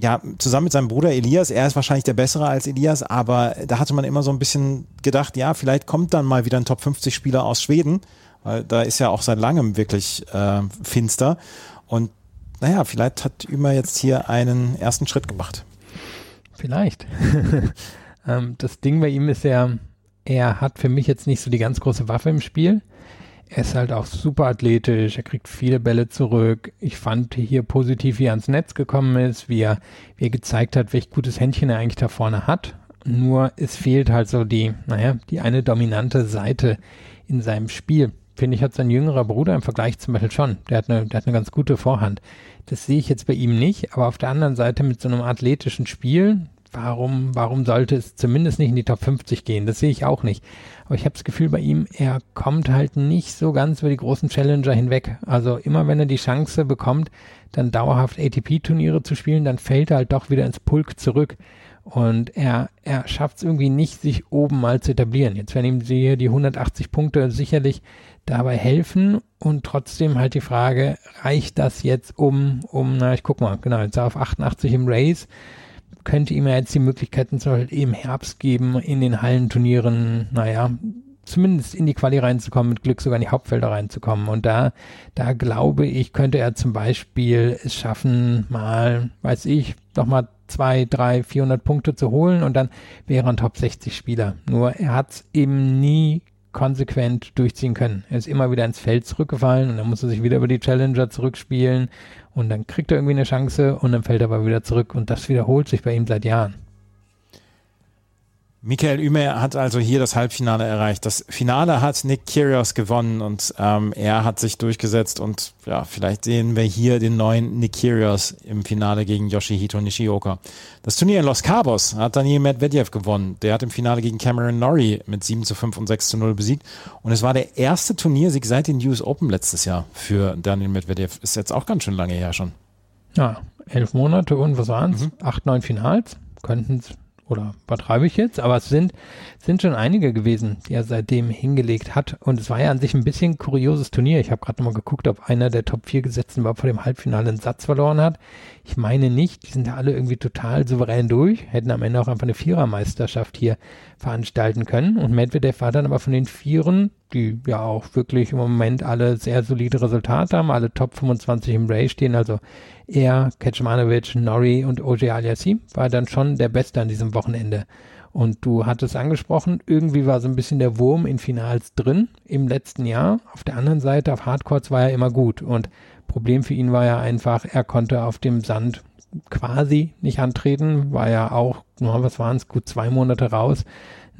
Speaker 3: ja, zusammen mit seinem Bruder Elias, er ist wahrscheinlich der bessere als Elias, aber da hatte man immer so ein bisschen gedacht, ja, vielleicht kommt dann mal wieder ein Top 50 Spieler aus Schweden, weil da ist ja auch seit langem wirklich äh, finster. Und naja, vielleicht hat Ümer jetzt hier einen ersten Schritt gemacht.
Speaker 4: Vielleicht. ähm, das Ding bei ihm ist ja, er hat für mich jetzt nicht so die ganz große Waffe im Spiel. Er ist halt auch super athletisch, er kriegt viele Bälle zurück. Ich fand hier positiv, wie er ans Netz gekommen ist, wie er, wie er gezeigt hat, welch gutes Händchen er eigentlich da vorne hat. Nur es fehlt halt so die, naja, die eine dominante Seite in seinem Spiel. Finde ich, hat sein jüngerer Bruder im Vergleich zum Beispiel schon. Der hat eine, der hat eine ganz gute Vorhand. Das sehe ich jetzt bei ihm nicht, aber auf der anderen Seite mit so einem athletischen Spiel, warum, warum sollte es zumindest nicht in die Top 50 gehen? Das sehe ich auch nicht. Aber ich habe das Gefühl bei ihm, er kommt halt nicht so ganz über die großen Challenger hinweg. Also immer wenn er die Chance bekommt, dann dauerhaft ATP-Turniere zu spielen, dann fällt er halt doch wieder ins Pulk zurück. Und er, er schafft es irgendwie nicht, sich oben mal zu etablieren. Jetzt werden ihm die, die 180 Punkte sicherlich dabei helfen. Und trotzdem halt die Frage, reicht das jetzt um, um, na, ich guck mal, genau, jetzt auf 88 im Race könnte ihm ja jetzt die Möglichkeiten zum Beispiel im Herbst geben, in den Hallenturnieren, naja, zumindest in die Quali reinzukommen, mit Glück sogar in die Hauptfelder reinzukommen. Und da, da glaube ich, könnte er zum Beispiel es schaffen, mal, weiß ich, doch mal zwei, drei, 400 Punkte zu holen und dann wäre er ein Top 60 Spieler. Nur er hat es eben nie konsequent durchziehen können. Er ist immer wieder ins Feld zurückgefallen und dann muss er sich wieder über die Challenger zurückspielen und dann kriegt er irgendwie eine Chance und dann fällt er aber wieder zurück und das wiederholt sich bei ihm seit Jahren.
Speaker 3: Michael Ümer hat also hier das Halbfinale erreicht. Das Finale hat Nick Kyrgios gewonnen und ähm, er hat sich durchgesetzt und ja, vielleicht sehen wir hier den neuen Nick Kyrgios im Finale gegen Yoshihito Nishioka. Das Turnier in Los Cabos hat Daniel Medvedev gewonnen. Der hat im Finale gegen Cameron Norrie mit 7 zu 5 und 6 zu 0 besiegt und es war der erste Turniersieg seit den US Open letztes Jahr für Daniel Medvedev. Ist jetzt auch ganz schön lange her schon.
Speaker 4: Ja, elf Monate und was waren es? Mhm. Acht, neun Finals. Könnten es oder übertreibe ich jetzt, aber es sind, sind schon einige gewesen, die er seitdem hingelegt hat. Und es war ja an sich ein bisschen kurioses Turnier. Ich habe gerade nochmal geguckt, ob einer der Top 4 Gesetzten war vor dem Halbfinale einen Satz verloren hat. Ich meine nicht, die sind ja alle irgendwie total souverän durch, hätten am Ende auch einfach eine Vierermeisterschaft hier veranstalten können. Und Medvedev war dann aber von den Vieren, die ja auch wirklich im Moment alle sehr solide Resultate haben, alle Top 25 im Ray stehen, also er, Kecmanovic, Norrie und Oje Aliassim war dann schon der Beste an diesem Wochenende. Und du hattest angesprochen, irgendwie war so ein bisschen der Wurm in Finals drin im letzten Jahr. Auf der anderen Seite, auf Hardcourts war er immer gut. Und Problem für ihn war ja einfach, er konnte auf dem Sand quasi nicht antreten, war ja auch, was waren es, gut zwei Monate raus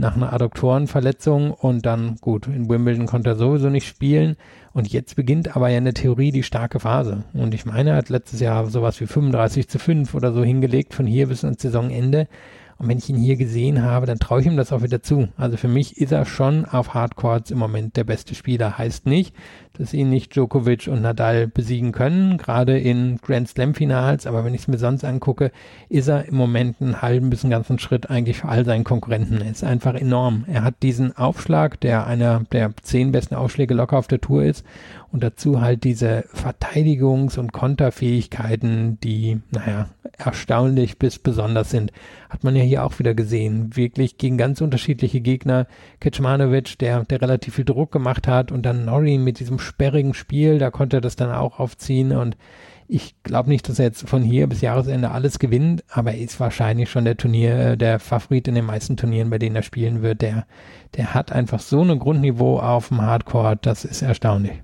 Speaker 4: nach einer Adduktorenverletzung und dann gut, in Wimbledon konnte er sowieso nicht spielen. Und jetzt beginnt aber ja in der Theorie die starke Phase. Und ich meine, er hat letztes Jahr sowas wie 35 zu 5 oder so hingelegt von hier bis ins Saisonende und wenn ich ihn hier gesehen habe, dann traue ich ihm das auch wieder zu. Also für mich ist er schon auf Hardcourts im Moment der beste Spieler. Heißt nicht, dass ihn nicht Djokovic und Nadal besiegen können, gerade in Grand Slam Finals. Aber wenn ich es mir sonst angucke, ist er im Moment einen halben bis einen ganzen Schritt eigentlich für all seinen Konkurrenten. Er ist einfach enorm. Er hat diesen Aufschlag, der einer der zehn besten Aufschläge locker auf der Tour ist und dazu halt diese Verteidigungs- und Konterfähigkeiten, die, naja, erstaunlich bis besonders sind. Hat man ja hier auch wieder gesehen. Wirklich gegen ganz unterschiedliche Gegner. Kecmanovic, der, der relativ viel Druck gemacht hat und dann Norrie mit diesem sperrigen Spiel, da konnte er das dann auch aufziehen und ich glaube nicht, dass er jetzt von hier bis Jahresende alles gewinnt, aber er ist wahrscheinlich schon der Turnier, äh, der Favorit in den meisten Turnieren, bei denen er spielen wird. Der, der hat einfach so ein Grundniveau auf dem Hardcore, das ist erstaunlich.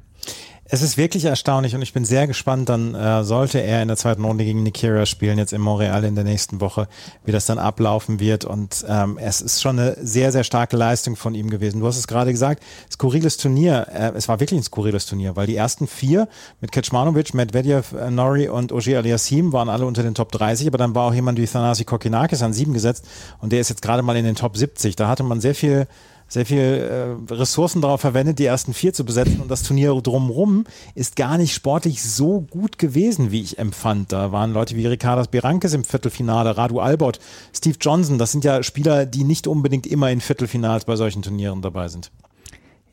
Speaker 3: Es ist wirklich erstaunlich und ich bin sehr gespannt. Dann äh, sollte er in der zweiten Runde gegen Nikira spielen, jetzt in Montreal in der nächsten Woche, wie das dann ablaufen wird. Und ähm, es ist schon eine sehr, sehr starke Leistung von ihm gewesen. Du hast es gerade gesagt, skurriles Turnier. Äh, es war wirklich ein skurriles Turnier, weil die ersten vier mit Kecmanovic, Medvedev, äh, Nori und Ogier Aliassim waren alle unter den Top 30, aber dann war auch jemand wie Thanasi Kokinakis an sieben gesetzt und der ist jetzt gerade mal in den Top 70. Da hatte man sehr viel sehr viel äh, Ressourcen darauf verwendet, die ersten vier zu besetzen und das Turnier drumherum ist gar nicht sportlich so gut gewesen, wie ich empfand. Da waren Leute wie Ricardas Berankes im Viertelfinale, Radu Albert, Steve Johnson, das sind ja Spieler, die nicht unbedingt immer in Viertelfinals bei solchen Turnieren dabei sind.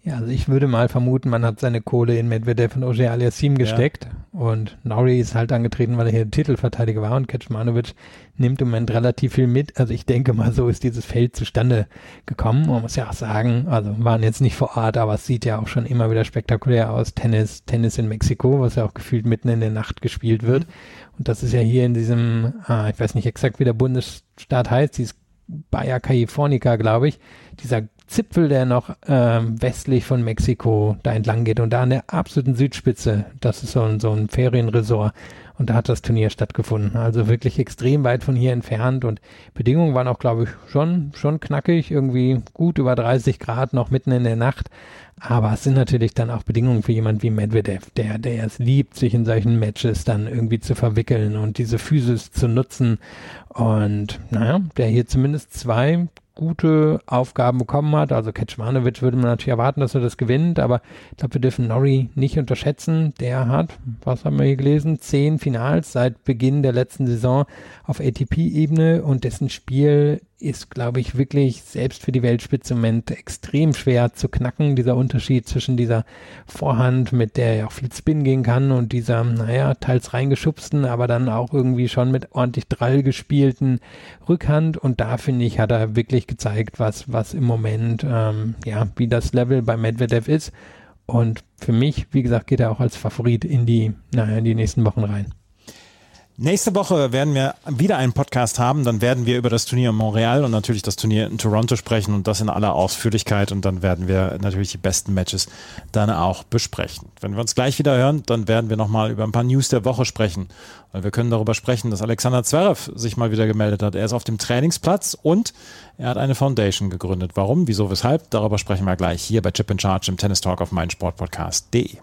Speaker 4: Ja, also ich würde mal vermuten, man hat seine Kohle in Medvedev und Oje Aliassim gesteckt ja. und Nori ist halt angetreten, weil er hier Titelverteidiger war und Kecmanovic nimmt im Moment relativ viel mit. Also ich denke mal, so ist dieses Feld zustande gekommen. Man muss ja auch sagen, also waren jetzt nicht vor Ort, aber es sieht ja auch schon immer wieder spektakulär aus. Tennis, Tennis in Mexiko, was ja auch gefühlt mitten in der Nacht gespielt wird. Und das ist ja hier in diesem, ah, ich weiß nicht exakt, wie der Bundesstaat heißt, dieses Baja Californica, glaube ich, dieser Zipfel, der noch ähm, westlich von Mexiko da entlang geht und da an der absoluten Südspitze, das ist so ein, so ein Ferienresort und da hat das Turnier stattgefunden. Also wirklich extrem weit von hier entfernt und Bedingungen waren auch, glaube ich, schon, schon knackig, irgendwie gut über 30 Grad noch mitten in der Nacht. Aber es sind natürlich dann auch Bedingungen für jemand wie Medvedev, der, der es liebt, sich in solchen Matches dann irgendwie zu verwickeln und diese Physis zu nutzen. Und naja, der hier zumindest zwei gute Aufgaben bekommen hat. Also Kecmanovic würde man natürlich erwarten, dass er das gewinnt, aber ich glaube, wir dürfen Norrie nicht unterschätzen. Der hat, was haben wir hier gelesen, zehn Finals seit Beginn der letzten Saison auf ATP-Ebene und dessen Spiel ist, glaube ich, wirklich selbst für die Weltspitze im Moment extrem schwer zu knacken. Dieser Unterschied zwischen dieser Vorhand, mit der er auch viel Spin gehen kann und dieser, naja, teils reingeschubsten, aber dann auch irgendwie schon mit ordentlich Drall gespielten Rückhand. Und da finde ich, hat er wirklich gezeigt, was, was im Moment, ähm, ja, wie das Level bei Medvedev ist. Und für mich, wie gesagt, geht er auch als Favorit in die, naja, in die nächsten Wochen rein.
Speaker 3: Nächste Woche werden wir wieder einen Podcast haben. Dann werden wir über das Turnier in Montreal und natürlich das Turnier in Toronto sprechen und das in aller Ausführlichkeit. Und dann werden wir natürlich die besten Matches dann auch besprechen. Wenn wir uns gleich wieder hören, dann werden wir nochmal über ein paar News der Woche sprechen. Weil wir können darüber sprechen, dass Alexander Zverev sich mal wieder gemeldet hat. Er ist auf dem Trainingsplatz und er hat eine Foundation gegründet. Warum, wieso, weshalb? Darüber sprechen wir gleich hier bei Chip in Charge im Tennis Talk auf meinsportpodcast.de.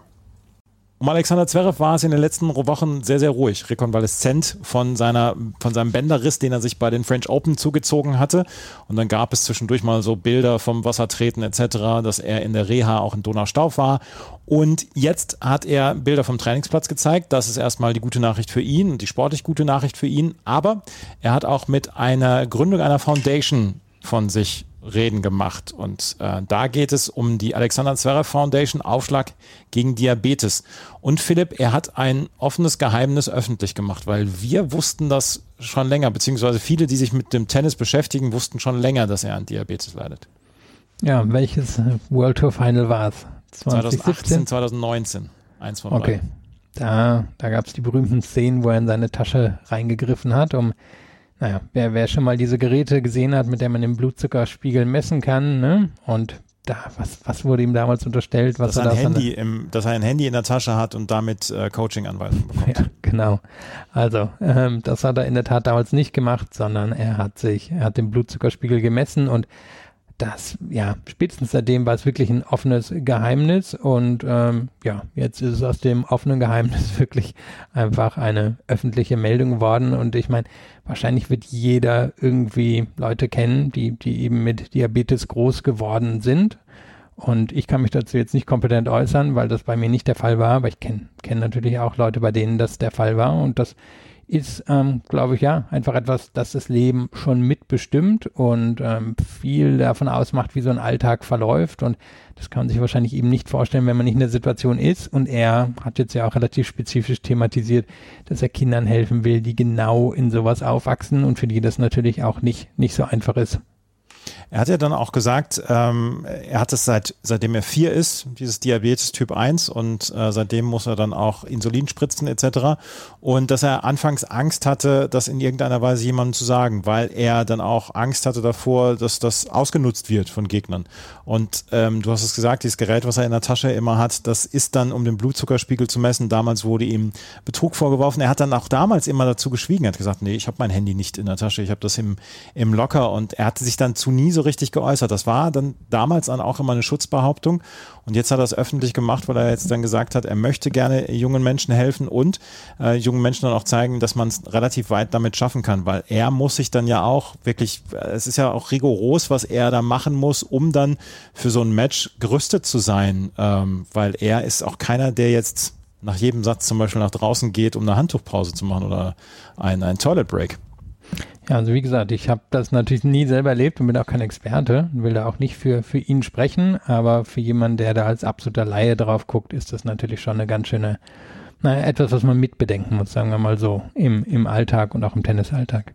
Speaker 3: Um Alexander Zverev war es in den letzten Wochen sehr, sehr ruhig. Rekonvaleszent von, seiner, von seinem Bänderriss, den er sich bei den French Open zugezogen hatte. Und dann gab es zwischendurch mal so Bilder vom Wassertreten etc., dass er in der Reha auch in Donaustauf war. Und jetzt hat er Bilder vom Trainingsplatz gezeigt. Das ist erstmal die gute Nachricht für ihn und die sportlich gute Nachricht für ihn. Aber er hat auch mit einer Gründung einer Foundation von sich Reden gemacht. Und äh, da geht es um die Alexander Zverev Foundation Aufschlag gegen Diabetes. Und Philipp, er hat ein offenes Geheimnis öffentlich gemacht, weil wir wussten das schon länger, beziehungsweise viele, die sich mit dem Tennis beschäftigen, wussten schon länger, dass er an Diabetes leidet.
Speaker 4: Ja, welches World Tour Final war es?
Speaker 3: 2018, 2019. Eins von
Speaker 4: Okay. Da, da gab es die berühmten Szenen, wo er in seine Tasche reingegriffen hat, um naja, wer, wer schon mal diese Geräte gesehen hat, mit der man den Blutzuckerspiegel messen kann, ne? Und da, was, was wurde ihm damals unterstellt? Was
Speaker 3: dass,
Speaker 4: er
Speaker 3: ein Handy im, dass er ein Handy in der Tasche hat und damit äh, Coaching-Anweisungen bekommt.
Speaker 4: Ja, genau. Also, ähm, das hat er in der Tat damals nicht gemacht, sondern er hat sich, er hat den Blutzuckerspiegel gemessen und das, ja, spätestens seitdem war es wirklich ein offenes Geheimnis und ähm, ja, jetzt ist es aus dem offenen Geheimnis wirklich einfach eine öffentliche Meldung geworden und ich meine, wahrscheinlich wird jeder irgendwie Leute kennen, die, die eben mit Diabetes groß geworden sind und ich kann mich dazu jetzt nicht kompetent äußern, weil das bei mir nicht der Fall war, aber ich kenne kenn natürlich auch Leute, bei denen das der Fall war und das ist, ähm, glaube ich, ja, einfach etwas, das das Leben schon mitbestimmt und ähm, viel davon ausmacht, wie so ein Alltag verläuft. Und das kann man sich wahrscheinlich eben nicht vorstellen, wenn man nicht in der Situation ist. Und er hat jetzt ja auch relativ spezifisch thematisiert, dass er Kindern helfen will, die genau in sowas aufwachsen und für die das natürlich auch nicht, nicht so einfach ist.
Speaker 3: Er hat ja dann auch gesagt, ähm, er hat es seit, seitdem er vier ist, dieses Diabetes Typ 1 und äh, seitdem muss er dann auch Insulin spritzen etc. Und dass er anfangs Angst hatte, das in irgendeiner Weise jemandem zu sagen, weil er dann auch Angst hatte davor, dass das ausgenutzt wird von Gegnern. Und ähm, du hast es gesagt, dieses Gerät, was er in der Tasche immer hat, das ist dann, um den Blutzuckerspiegel zu messen. Damals wurde ihm Betrug vorgeworfen. Er hat dann auch damals immer dazu geschwiegen. Er hat gesagt, nee, ich habe mein Handy nicht in der Tasche, ich habe das im, im Locker. Und er hatte sich dann zu nie so richtig geäußert. Das war dann damals dann auch immer eine Schutzbehauptung. Und jetzt hat er es öffentlich gemacht, weil er jetzt dann gesagt hat, er möchte gerne jungen Menschen helfen und äh, jungen Menschen dann auch zeigen, dass man es relativ weit damit schaffen kann, weil er muss sich dann ja auch wirklich, es ist ja auch rigoros, was er da machen muss, um dann für so ein Match gerüstet zu sein, ähm, weil er ist auch keiner, der jetzt nach jedem Satz zum Beispiel nach draußen geht, um eine Handtuchpause zu machen oder ein, ein Toilet Break.
Speaker 4: Also wie gesagt, ich habe das natürlich nie selber erlebt und bin auch kein Experte und will da auch nicht für, für ihn sprechen, aber für jemanden, der da als absoluter Laie drauf guckt, ist das natürlich schon eine ganz schöne, naja, etwas, was man mitbedenken muss, sagen wir mal so, im, im Alltag und auch im Tennisalltag.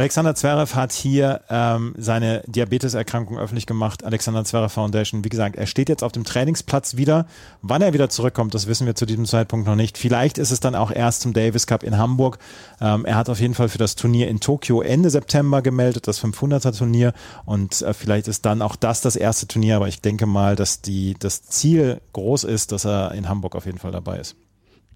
Speaker 3: Alexander Zverev hat hier ähm, seine Diabeteserkrankung öffentlich gemacht. Alexander Zverev Foundation. Wie gesagt, er steht jetzt auf dem Trainingsplatz wieder. Wann er wieder zurückkommt, das wissen wir zu diesem Zeitpunkt noch nicht. Vielleicht ist es dann auch erst zum Davis Cup in Hamburg. Ähm, er hat auf jeden Fall für das Turnier in Tokio Ende September gemeldet, das 500er Turnier. Und äh, vielleicht ist dann auch das das erste Turnier. Aber ich denke mal, dass die, das Ziel groß ist, dass er in Hamburg auf jeden Fall dabei ist.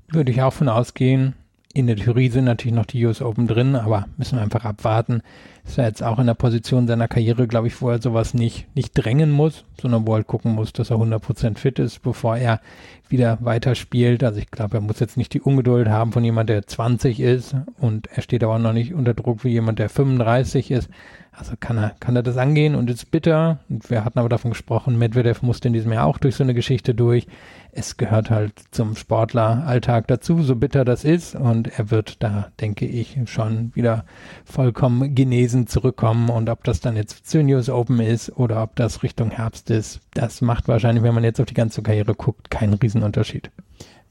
Speaker 4: Würde ich auch von ausgehen in der Theorie sind natürlich noch die US Open drin, aber müssen wir einfach abwarten. Ist er jetzt auch in der Position seiner Karriere, glaube ich, wo er sowas nicht, nicht drängen muss, sondern wo er halt gucken muss, dass er 100% fit ist, bevor er wieder weiterspielt. Also ich glaube, er muss jetzt nicht die Ungeduld haben von jemand, der 20 ist und er steht aber noch nicht unter Druck wie jemand, der 35 ist. Also kann er, kann er das angehen und ist bitter. Und wir hatten aber davon gesprochen, Medvedev musste in diesem Jahr auch durch so eine Geschichte durch. Es gehört halt zum Sportleralltag dazu, so bitter das ist. Und er wird da, denke ich, schon wieder vollkommen genesen zurückkommen. Und ob das dann jetzt zu News Open ist oder ob das Richtung Herbst ist, das macht wahrscheinlich, wenn man jetzt auf die ganze Karriere guckt, keinen Riesenunterschied.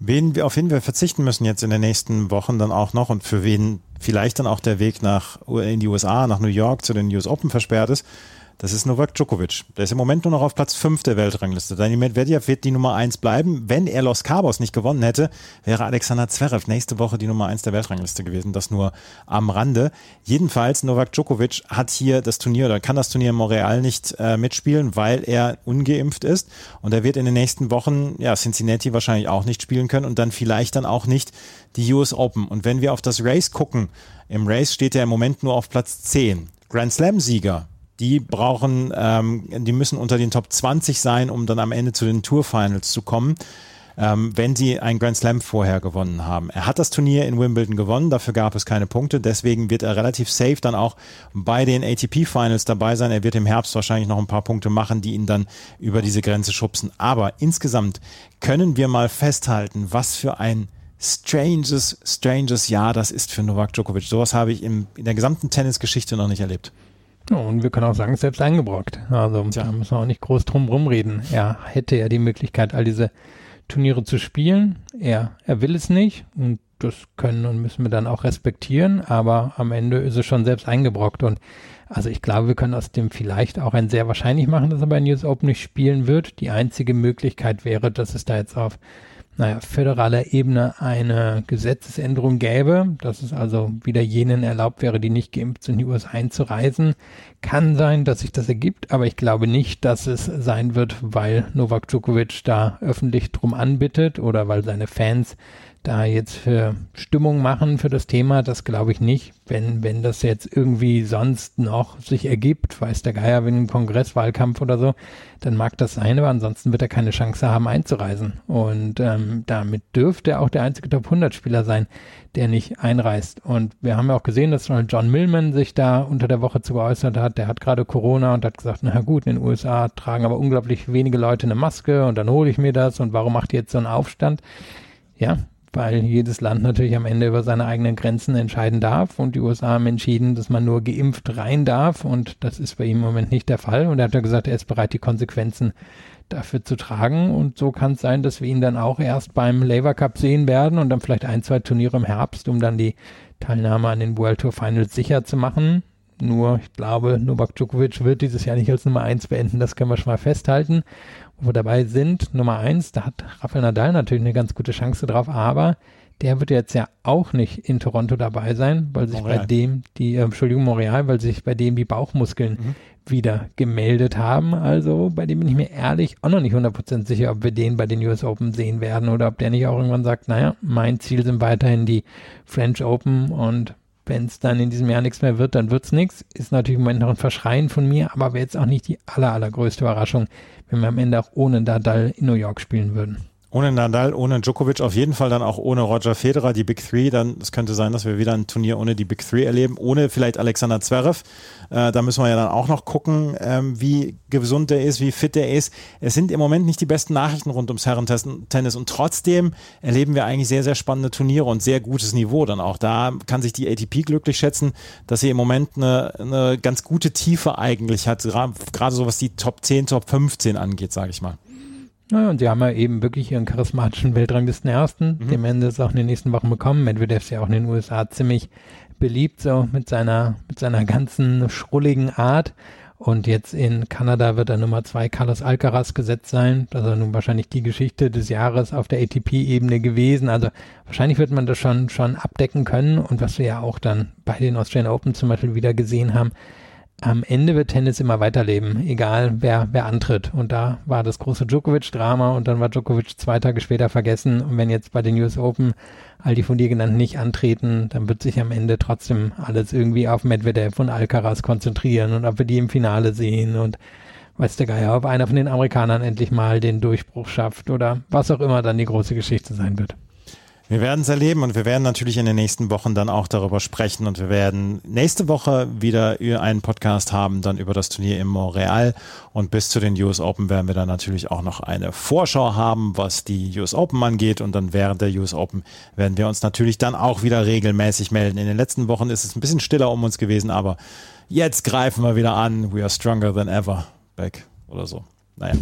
Speaker 3: Wen wir, auf wen wir verzichten müssen jetzt in den nächsten Wochen dann auch noch und für wen vielleicht dann auch der Weg nach in die USA, nach New York zu den US Open versperrt ist, Das ist Novak Djokovic. Der ist im Moment nur noch auf Platz 5 der Weltrangliste. Daniel Medvedev wird die Nummer 1 bleiben. Wenn er Los Cabos nicht gewonnen hätte, wäre Alexander Zverev nächste Woche die Nummer 1 der Weltrangliste gewesen. Das nur am Rande. Jedenfalls, Novak Djokovic hat hier das Turnier oder kann das Turnier in Montreal nicht äh, mitspielen, weil er ungeimpft ist. Und er wird in den nächsten Wochen, ja, Cincinnati wahrscheinlich auch nicht spielen können und dann vielleicht dann auch nicht die US Open. Und wenn wir auf das Race gucken, im Race steht er im Moment nur auf Platz 10. Grand Slam-Sieger die brauchen, ähm, die müssen unter den Top 20 sein, um dann am Ende zu den Tour Finals zu kommen, ähm, wenn sie ein Grand Slam vorher gewonnen haben. Er hat das Turnier in Wimbledon gewonnen, dafür gab es keine Punkte, deswegen wird er relativ safe dann auch bei den ATP Finals dabei sein. Er wird im Herbst wahrscheinlich noch ein paar Punkte machen, die ihn dann über diese Grenze schubsen. Aber insgesamt können wir mal festhalten, was für ein stranges, stranges Jahr das ist für Novak Djokovic. Sowas habe ich in, in der gesamten Tennisgeschichte noch nicht erlebt.
Speaker 4: Und wir können auch sagen, selbst eingebrockt. Also Tja. da müssen wir auch nicht groß drum rumreden. Er hätte ja die Möglichkeit, all diese Turniere zu spielen. Er, er will es nicht und das können und müssen wir dann auch respektieren, aber am Ende ist es schon selbst eingebrockt und also ich glaube, wir können aus dem vielleicht auch ein sehr wahrscheinlich machen, dass er bei News Open nicht spielen wird. Die einzige Möglichkeit wäre, dass es da jetzt auf naja, föderaler Ebene eine Gesetzesänderung gäbe, dass es also wieder jenen erlaubt wäre, die nicht geimpft sind, in die USA einzureisen. Kann sein, dass sich das ergibt, aber ich glaube nicht, dass es sein wird, weil Novak Djokovic da öffentlich drum anbittet oder weil seine Fans da jetzt für Stimmung machen für das Thema, das glaube ich nicht. Wenn, wenn das jetzt irgendwie sonst noch sich ergibt, weiß der Geier, wenn ein Kongresswahlkampf oder so, dann mag das sein, aber ansonsten wird er keine Chance haben einzureisen. Und ähm, damit dürfte er auch der einzige Top 100 Spieler sein, der nicht einreist. Und wir haben ja auch gesehen, dass John Millman sich da unter der Woche zu geäußert hat. Der hat gerade Corona und hat gesagt, na gut, in den USA tragen aber unglaublich wenige Leute eine Maske und dann hole ich mir das und warum macht ihr jetzt so einen Aufstand? Ja, weil jedes Land natürlich am Ende über seine eigenen Grenzen entscheiden darf und die USA haben entschieden, dass man nur geimpft rein darf und das ist bei ihm im Moment nicht der Fall und er hat ja gesagt, er ist bereit, die Konsequenzen dafür zu tragen und so kann es sein, dass wir ihn dann auch erst beim Labour Cup sehen werden und dann vielleicht ein, zwei Turniere im Herbst, um dann die Teilnahme an den World Tour Finals sicher zu machen. Nur, ich glaube, Novak Djokovic wird dieses Jahr nicht als Nummer eins beenden, das können wir schon mal festhalten wo dabei sind, Nummer eins, da hat Rafael Nadal natürlich eine ganz gute Chance drauf, aber der wird jetzt ja auch nicht in Toronto dabei sein, weil sich Montreal. bei dem die, äh, Entschuldigung, Montreal, weil sich bei dem die Bauchmuskeln mhm. wieder gemeldet haben. Also bei dem bin ich mir ehrlich auch noch nicht 100% sicher, ob wir den bei den US Open sehen werden oder ob der nicht auch irgendwann sagt, naja, mein Ziel sind weiterhin die French Open und wenn es dann in diesem Jahr nichts mehr wird, dann wird es nichts. Ist natürlich im Moment noch ein Verschreien von mir, aber wäre jetzt auch nicht die aller, allergrößte Überraschung, wenn wir am Ende auch ohne Nadal in New York spielen würden.
Speaker 3: Ohne Nadal, ohne Djokovic, auf jeden Fall dann auch ohne Roger Federer, die Big Three. Dann, es könnte sein, dass wir wieder ein Turnier ohne die Big Three erleben, ohne vielleicht Alexander Zverev. Äh, da müssen wir ja dann auch noch gucken, ähm, wie gesund der ist, wie fit der ist. Es sind im Moment nicht die besten Nachrichten rund ums Herrentennis und trotzdem erleben wir eigentlich sehr, sehr spannende Turniere und sehr gutes Niveau dann auch. Da kann sich die ATP glücklich schätzen, dass sie im Moment eine, eine ganz gute Tiefe eigentlich hat, gerade so was die Top 10, Top 15 angeht, sage ich mal.
Speaker 4: Naja, und sie haben ja eben wirklich ihren charismatischen Weltranglisten Ersten, mhm. dem Ende ist auch in den nächsten Wochen bekommen. Medvedev ist ja auch in den USA ziemlich beliebt, so mit seiner, mit seiner ganzen schrulligen Art. Und jetzt in Kanada wird er Nummer zwei Carlos Alcaraz gesetzt sein. Das ist nun wahrscheinlich die Geschichte des Jahres auf der ATP-Ebene gewesen. Also wahrscheinlich wird man das schon, schon abdecken können. Und was wir ja auch dann bei den Australian Open zum Beispiel wieder gesehen haben, am Ende wird Tennis immer weiterleben, egal wer, wer antritt. Und da war das große Djokovic-Drama und dann war Djokovic zwei Tage später vergessen. Und wenn jetzt bei den US Open all die von dir genannten nicht antreten, dann wird sich am Ende trotzdem alles irgendwie auf Medvedev und Alcaraz konzentrieren und ob wir die im Finale sehen und weiß der Geier, ob einer von den Amerikanern endlich mal den Durchbruch schafft oder was auch immer dann die große Geschichte sein wird.
Speaker 3: Wir werden es erleben und wir werden natürlich in den nächsten Wochen dann auch darüber sprechen und wir werden nächste Woche wieder einen Podcast haben, dann über das Turnier in Montreal und bis zu den US Open werden wir dann natürlich auch noch eine Vorschau haben, was die US Open angeht und dann während der US Open werden wir uns natürlich dann auch wieder regelmäßig melden. In den letzten Wochen ist es ein bisschen stiller um uns gewesen, aber jetzt greifen wir wieder an. We are stronger than ever. Back oder so. Naja.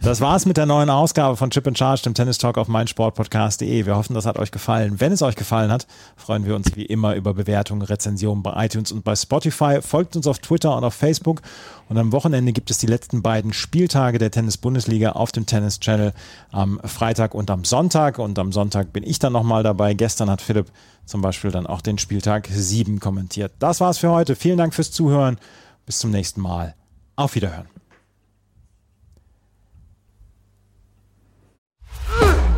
Speaker 3: Das war's mit der neuen Ausgabe von Chip and Charge, dem Tennis Talk auf meinsportpodcast.de. Wir hoffen, das hat euch gefallen. Wenn es euch gefallen hat, freuen wir uns wie immer über Bewertungen, Rezensionen bei iTunes und bei Spotify. Folgt uns auf Twitter und auf Facebook. Und am Wochenende gibt es die letzten beiden Spieltage der Tennis-Bundesliga auf dem Tennis Channel am Freitag und am Sonntag. Und am Sonntag bin ich dann nochmal dabei. Gestern hat Philipp zum Beispiel dann auch den Spieltag 7 kommentiert. Das war's für heute. Vielen Dank fürs Zuhören. Bis zum nächsten Mal. Auf Wiederhören.